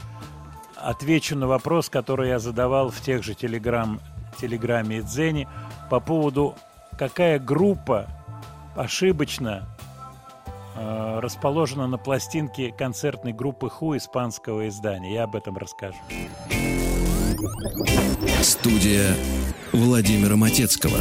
отвечу на вопрос, который я задавал в тех же телеграм, телеграме и Дзене по поводу, какая группа ошибочно э, расположена на пластинке концертной группы Ху испанского издания. Я об этом расскажу. Студия Владимира Матецкого.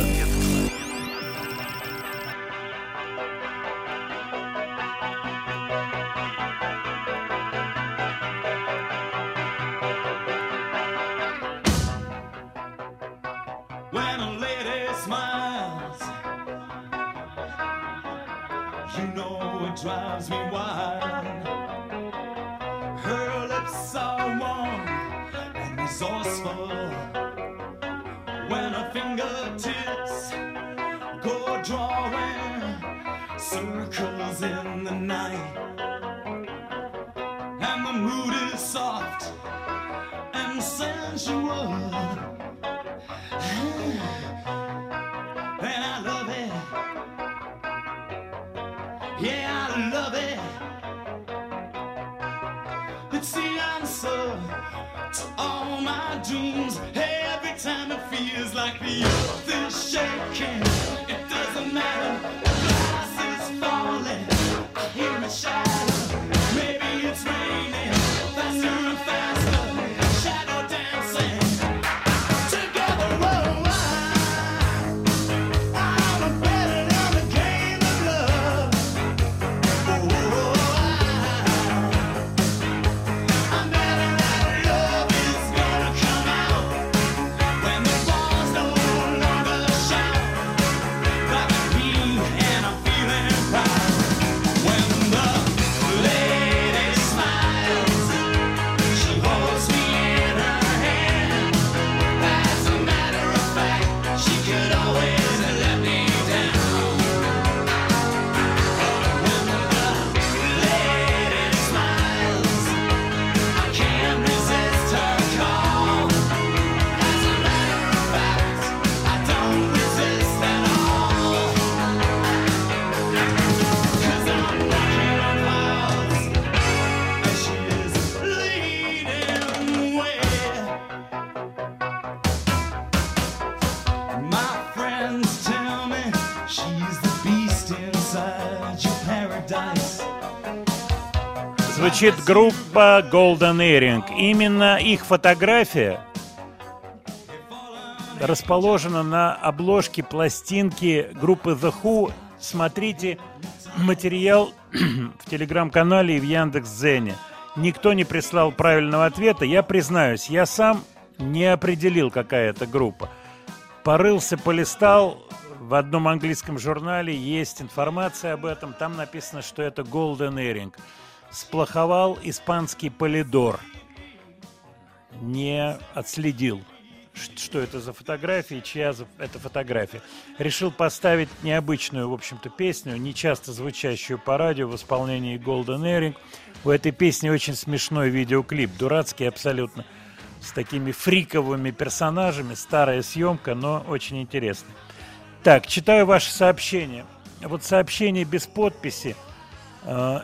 Звучит группа Golden Earring. Именно их фотография расположена на обложке пластинки группы The Who. Смотрите материал в телеграм-канале и в Яндекс.Зене. Никто не прислал правильного ответа. Я признаюсь, я сам не определил, какая это группа. Порылся, полистал. В одном английском журнале есть информация об этом. Там написано, что это Golden Earring. Сплоховал испанский полидор. Не отследил, что это за фотография чья это фотография. Решил поставить необычную, в общем-то, песню, не часто звучащую по радио в исполнении Golden Earring. У этой песни очень смешной видеоклип, дурацкий абсолютно, с такими фриковыми персонажами. Старая съемка, но очень интересная. Так, читаю ваши сообщения. Вот сообщение без подписи э,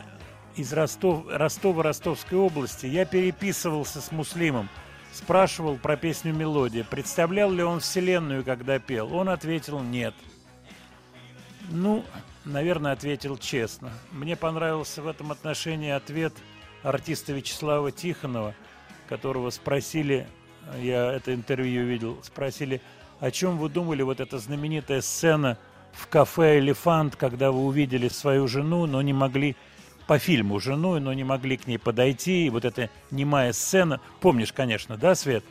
из Ростов, Ростова Ростовской области. Я переписывался с Муслимом, спрашивал про песню «Мелодия». Представлял ли он Вселенную, когда пел? Он ответил «нет». Ну, наверное, ответил честно. Мне понравился в этом отношении ответ артиста Вячеслава Тихонова, которого спросили, я это интервью видел, спросили, о чем вы думали, вот эта знаменитая сцена в кафе «Элефант», когда вы увидели свою жену, но не могли по фильму жену, но не могли к ней подойти, и вот эта немая сцена. Помнишь, конечно, да, Свет?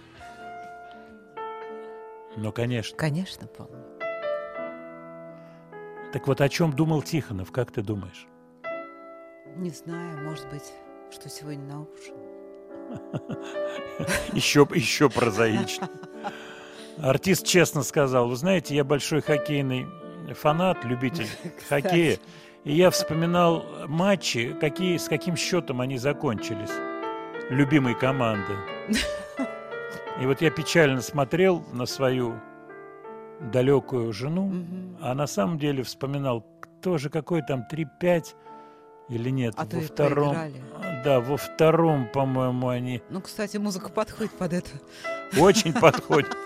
Ну, конечно. Конечно, помню. Так вот, о чем думал Тихонов, как ты думаешь? Не знаю, может быть, что сегодня на ужин. Еще, еще прозаично. Артист честно сказал, вы знаете, я большой хоккейный фанат, любитель хоккея, и я вспоминал матчи, какие, с каким счетом они закончились, любимой команды. И вот я печально смотрел на свою далекую жену, а на самом деле вспоминал, кто же какой там 3-5 или нет, А во втором. проиграли. Да, во втором, по-моему, они Ну, кстати, музыка подходит под это. очень подходит.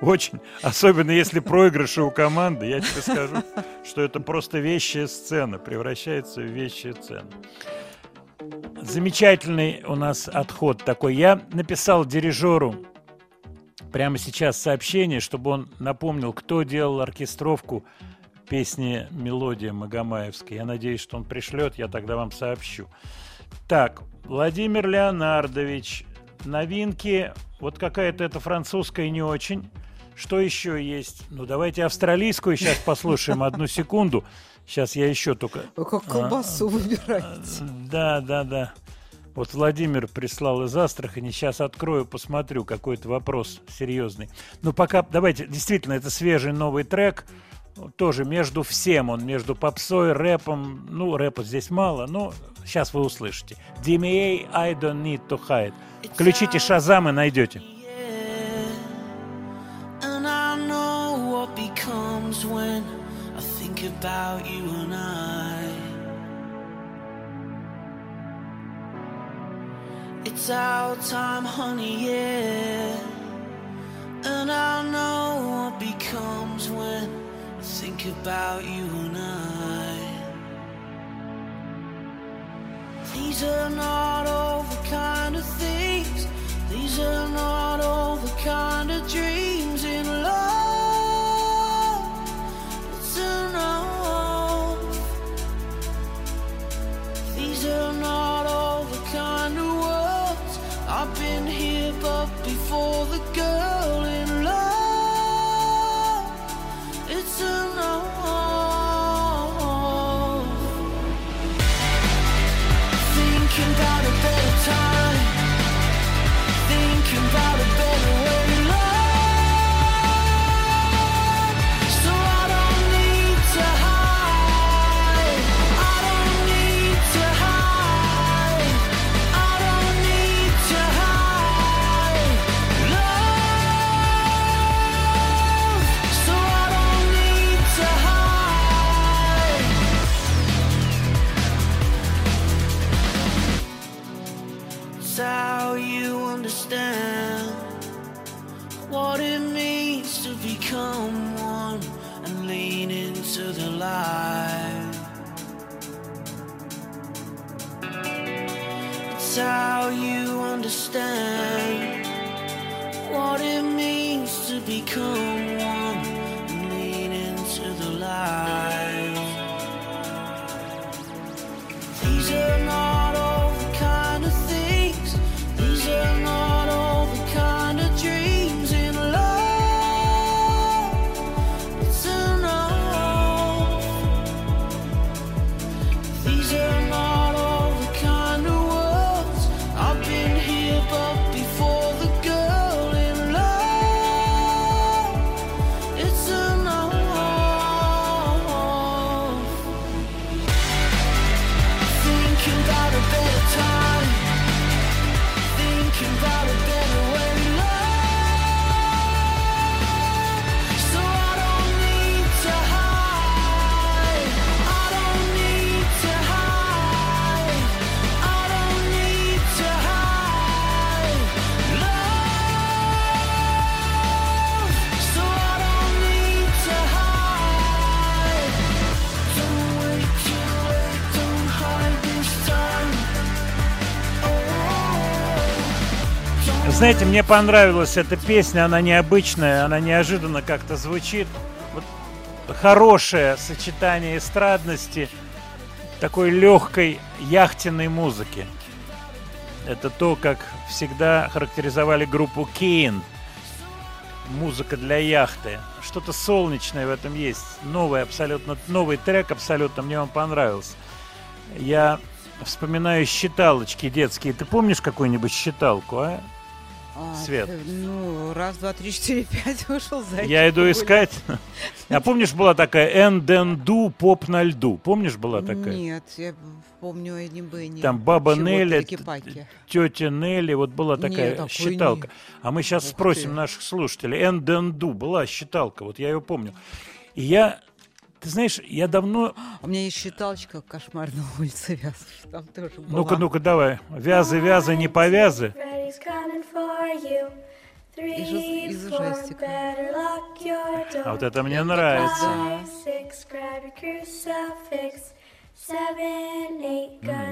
Очень. Особенно если проигрыши у команды, я тебе скажу, что это просто вещая сцена, превращается в вещую сцену. Замечательный у нас отход такой. Я написал дирижеру прямо сейчас сообщение, чтобы он напомнил, кто делал оркестровку песни «Мелодия» Магомаевской. Я надеюсь, что он пришлет, я тогда вам сообщу. Так, Владимир Леонардович, новинки, вот какая-то это французская не очень. Что еще есть? Ну, давайте австралийскую сейчас послушаем одну секунду. Сейчас я еще только... Вы как колбасу выбираете. Да, да, да. Вот Владимир прислал из Астрахани. Сейчас открою, посмотрю, какой-то вопрос серьезный. Ну, пока, давайте, действительно, это свежий новый трек. Тоже между всем он, между попсой, рэпом. Ну, рэпа здесь мало, но сейчас вы услышите. DMA I don't need to hide. Включите Шазам и найдете. Becomes when I think about you and I. It's our time, honey, yeah. And I know what becomes when I think about you and I. These are not all the kind of things, these are not all the kind of dreams for the girl. Understand what it means to become Знаете, мне понравилась эта песня, она необычная, она неожиданно как-то звучит. Вот хорошее сочетание эстрадности, такой легкой яхтенной музыки. Это то, как всегда характеризовали группу Кейн. Музыка для яхты. Что-то солнечное в этом есть. Новый абсолютно, новый трек абсолютно мне он понравился. Я вспоминаю считалочки детские. Ты помнишь какую-нибудь считалку, а? А, Свет. Ну, раз, два, три, четыре, пять вышел за Я иду искать. А помнишь, была такая Энденду поп на льду? Помнишь, была такая? Нет, я помню Энни Бенни. Там баба Нелли, тетя Нелли, вот была такая считалка. А мы сейчас спросим наших слушателей. Энденду была считалка, вот я ее помню. И я, ты знаешь, я давно... У меня есть считалочка «Кошмар на улице Вязов». Там тоже была. Ну-ка, ну-ка, давай. Вязы, вязы, не повязы. Из ужастика. А вот это мне нравится. Да.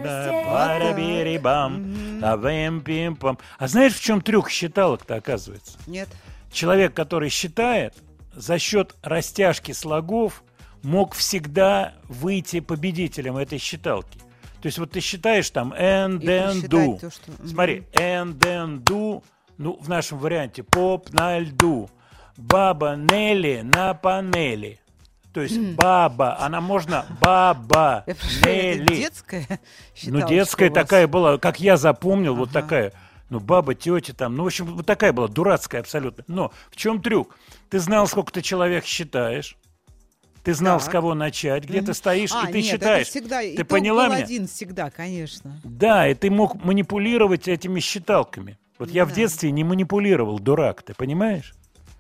А знаешь, в чем трюк считалок-то оказывается? Нет. Человек, который считает, за счет растяжки слогов мог всегда выйти победителем этой считалки. То есть вот ты считаешь там and then do. то, что-. Смотри, and then do, ну, в нашем варианте поп на льду, баба Нелли на панели. То есть баба, она можно баба Я прошу, это Нелли. детская Ну, детская вас? такая была, как я запомнил, вот такая. Ну, баба, тетя там, ну, в общем, вот такая была, дурацкая абсолютно. Но в чем трюк? Ты знал, сколько ты человек считаешь, ты знал, с Так. кого начать, где Мгм. ты стоишь, А, и ты нет, считаешь. всегда, ты итог поняла был меня? один всегда, конечно. Да, и ты мог манипулировать этими считалками. Вот я в Да. детстве не манипулировал, дурак, ты понимаешь?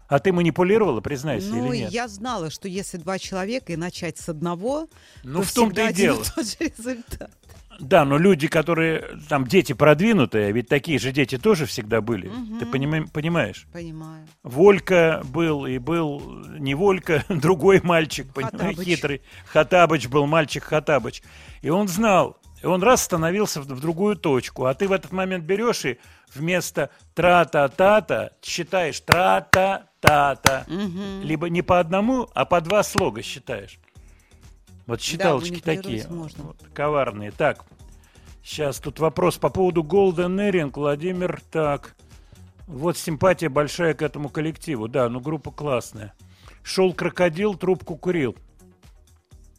А ты манипулировала, признайся, Ну, или нет? я знала, что если два человека и начать с одного, Ну, то в том-то и дело. тот же результат. Да, но люди, которые там дети продвинутые, ведь такие же дети тоже всегда были. Ты понима- понимаешь? Понимаю. Волька был и был не Волька, другой мальчик, Хаттабыч. хитрый. Хатабыч был мальчик Хатабыч. И он знал, и он раз становился в, в другую точку, а ты в этот момент берешь и вместо тра-та-та-та считаешь тра-та-та-та. Либо не по одному, а по два слога считаешь. Вот считалочки манипулировать такие, вот, коварные. Так, сейчас тут вопрос по поводу Golden Earring. Владимир, так, вот симпатия большая к этому коллективу. Да, ну группа классная. Шел крокодил, трубку курил.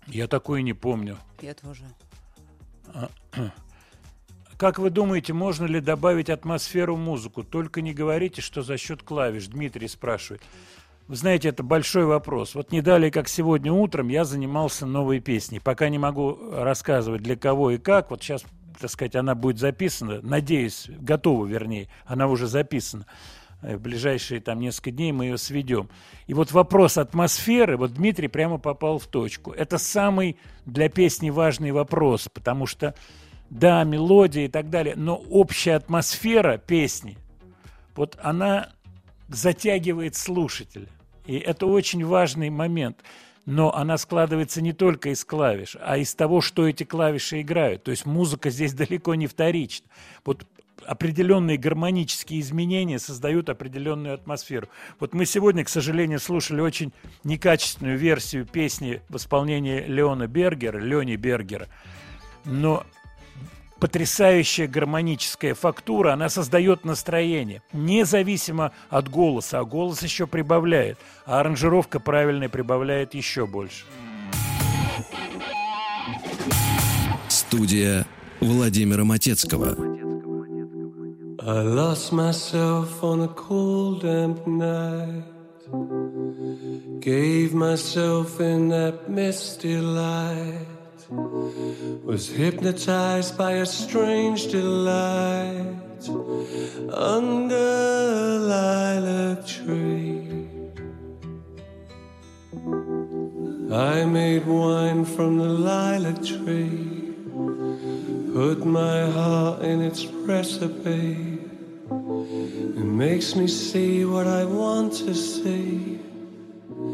Я такое не помню. Я тоже. Как вы думаете, можно ли добавить атмосферу в музыку? Только не говорите, что за счет клавиш. Дмитрий спрашивает. Вы знаете, это большой вопрос. Вот не далее, как сегодня утром, я занимался новой песней. Пока не могу рассказывать для кого и как. Вот сейчас, так сказать, она будет записана. Надеюсь, готова, вернее. Она уже записана. Э, В ближайшие там несколько дней мы ее сведем. И вот вопрос атмосферы, вот Дмитрий прямо попал в точку. Это самый для песни важный вопрос, потому что, да, мелодия и так далее, но общая атмосфера песни, вот она затягивает слушателя. И это очень важный момент. но она складывается не только из клавиш, а из того, что эти клавиши играют. То есть музыка здесь далеко не вторична. Вот определенные гармонические изменения создают определенную атмосферу. Вот мы сегодня, к сожалению, слушали очень некачественную версию песни в исполнении Леона Бергера, Лени Бергера, но потрясающая гармоническая фактура, она создает настроение, независимо от голоса, а голос еще прибавляет, а аранжировка правильная прибавляет еще больше. Студия Владимира Матецкого. I lost myself on a cold, damp night. Gave myself in that misty light. Was hypnotized by a strange delight under a lilac tree. I made wine from the lilac tree, put my heart in its recipe. It makes me see what I want to see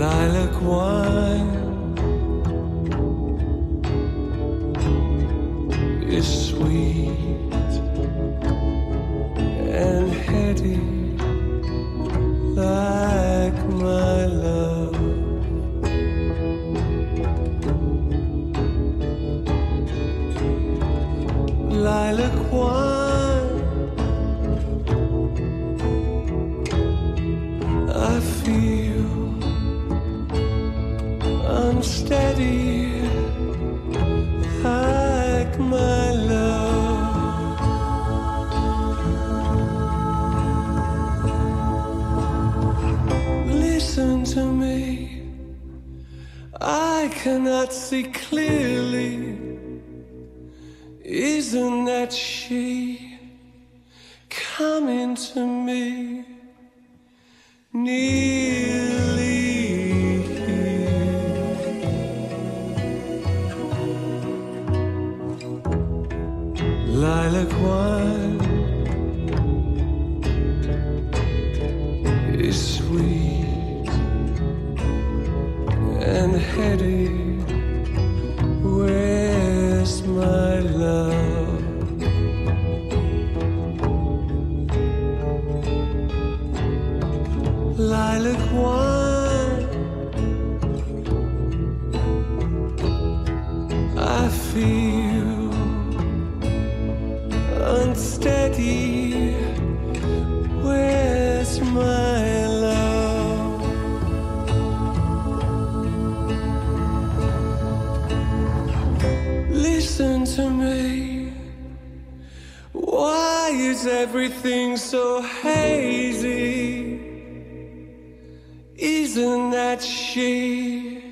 Lilac wine. Is cannot see clearly. Isn't that she coming to me nearly? is everything so hazy? Isn't that she?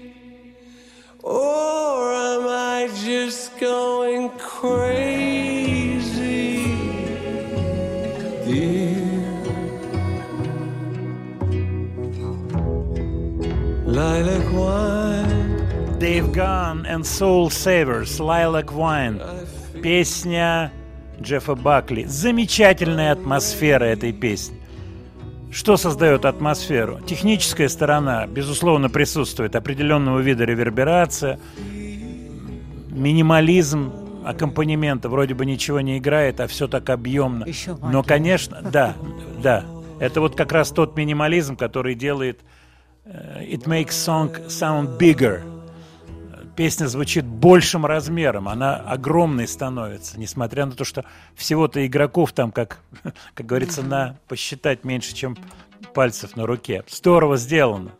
Or am I just going crazy? Dear Lilac wine. Dave Gunn and Soul Savers, Lilac Wine. Песня Джеффа Бакли. Замечательная атмосфера этой песни. Что создает атмосферу? Техническая сторона, безусловно, присутствует. Определенного вида реверберация, минимализм аккомпанемента. Вроде бы ничего не играет, а все так объемно. Еще Но, конечно, да, да. Это вот как раз тот минимализм, который делает э, It makes song sound bigger. Песня звучит большим размером, она огромной становится, несмотря на то, что всего-то игроков там, как, как говорится, на посчитать меньше, чем пальцев на руке. Здорово сделано.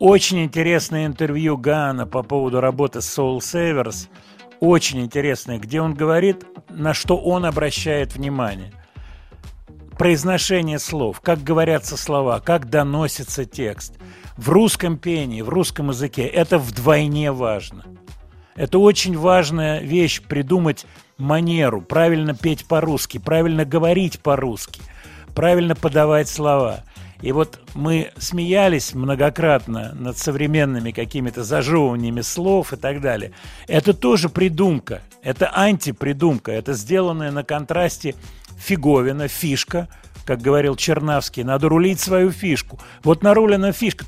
Очень интересное интервью Гана по поводу работы с Soul Savers. очень интересное, где он говорит, на что он обращает внимание. Произношение слов, как говорятся слова, как доносится текст. В русском пении, в русском языке это вдвойне важно. Это очень важная вещь придумать манеру, правильно петь по-русски, правильно говорить по-русски, правильно подавать слова. И вот мы смеялись многократно над современными какими-то зажевываниями слов и так далее. Это тоже придумка, это антипридумка, это сделанная на контрасте фиговина, фишка, как говорил Чернавский, надо рулить свою фишку. Вот нарулена фишка.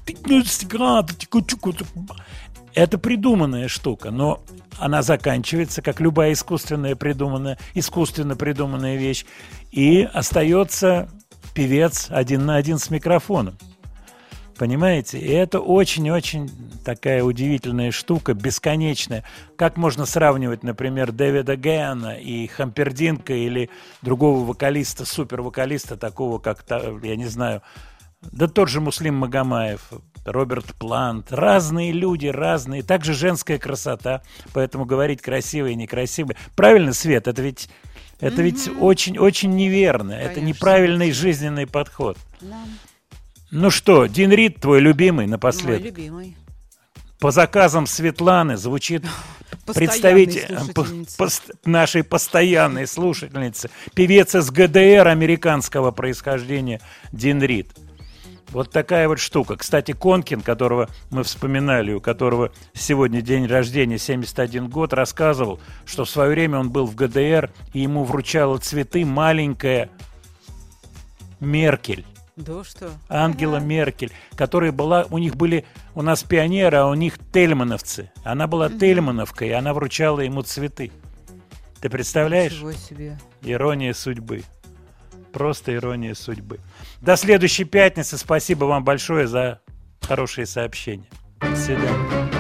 Это придуманная штука, но она заканчивается, как любая искусственная придуманная, искусственно придуманная вещь, и остается певец один на один с микрофоном. Понимаете? И это очень-очень такая удивительная штука, бесконечная. Как можно сравнивать, например, Дэвида Гэна и Хампердинка или другого вокалиста, супервокалиста, такого как, я не знаю, да тот же Муслим Магомаев, Роберт Плант. Разные люди, разные. Также женская красота. Поэтому говорить красивое и некрасивое. Правильно, Свет? Это ведь, это ведь очень-очень неверно. Это неправильный жизненный подход. Да. Ну что, Дин Рид, твой любимый Мой напоследок. любимый. По заказам Светланы звучит представитель э, по- нашей постоянной слушательницы, певец из ГДР американского происхождения Дин Рид. Вот такая вот штука. Кстати, Конкин, которого мы вспоминали, у которого сегодня день рождения, 71 год, рассказывал, что в свое время он был в ГДР, и ему вручала цветы маленькая Меркель. Да что? Ангела Меркель, которая была, у них были, у нас пионеры, а у них тельмановцы. Она была тельмановкой, и она вручала ему цветы. Ты представляешь? Ничего себе. Ирония судьбы. Просто ирония судьбы. До следующей пятницы. Спасибо вам большое за хорошие сообщения. До свидания.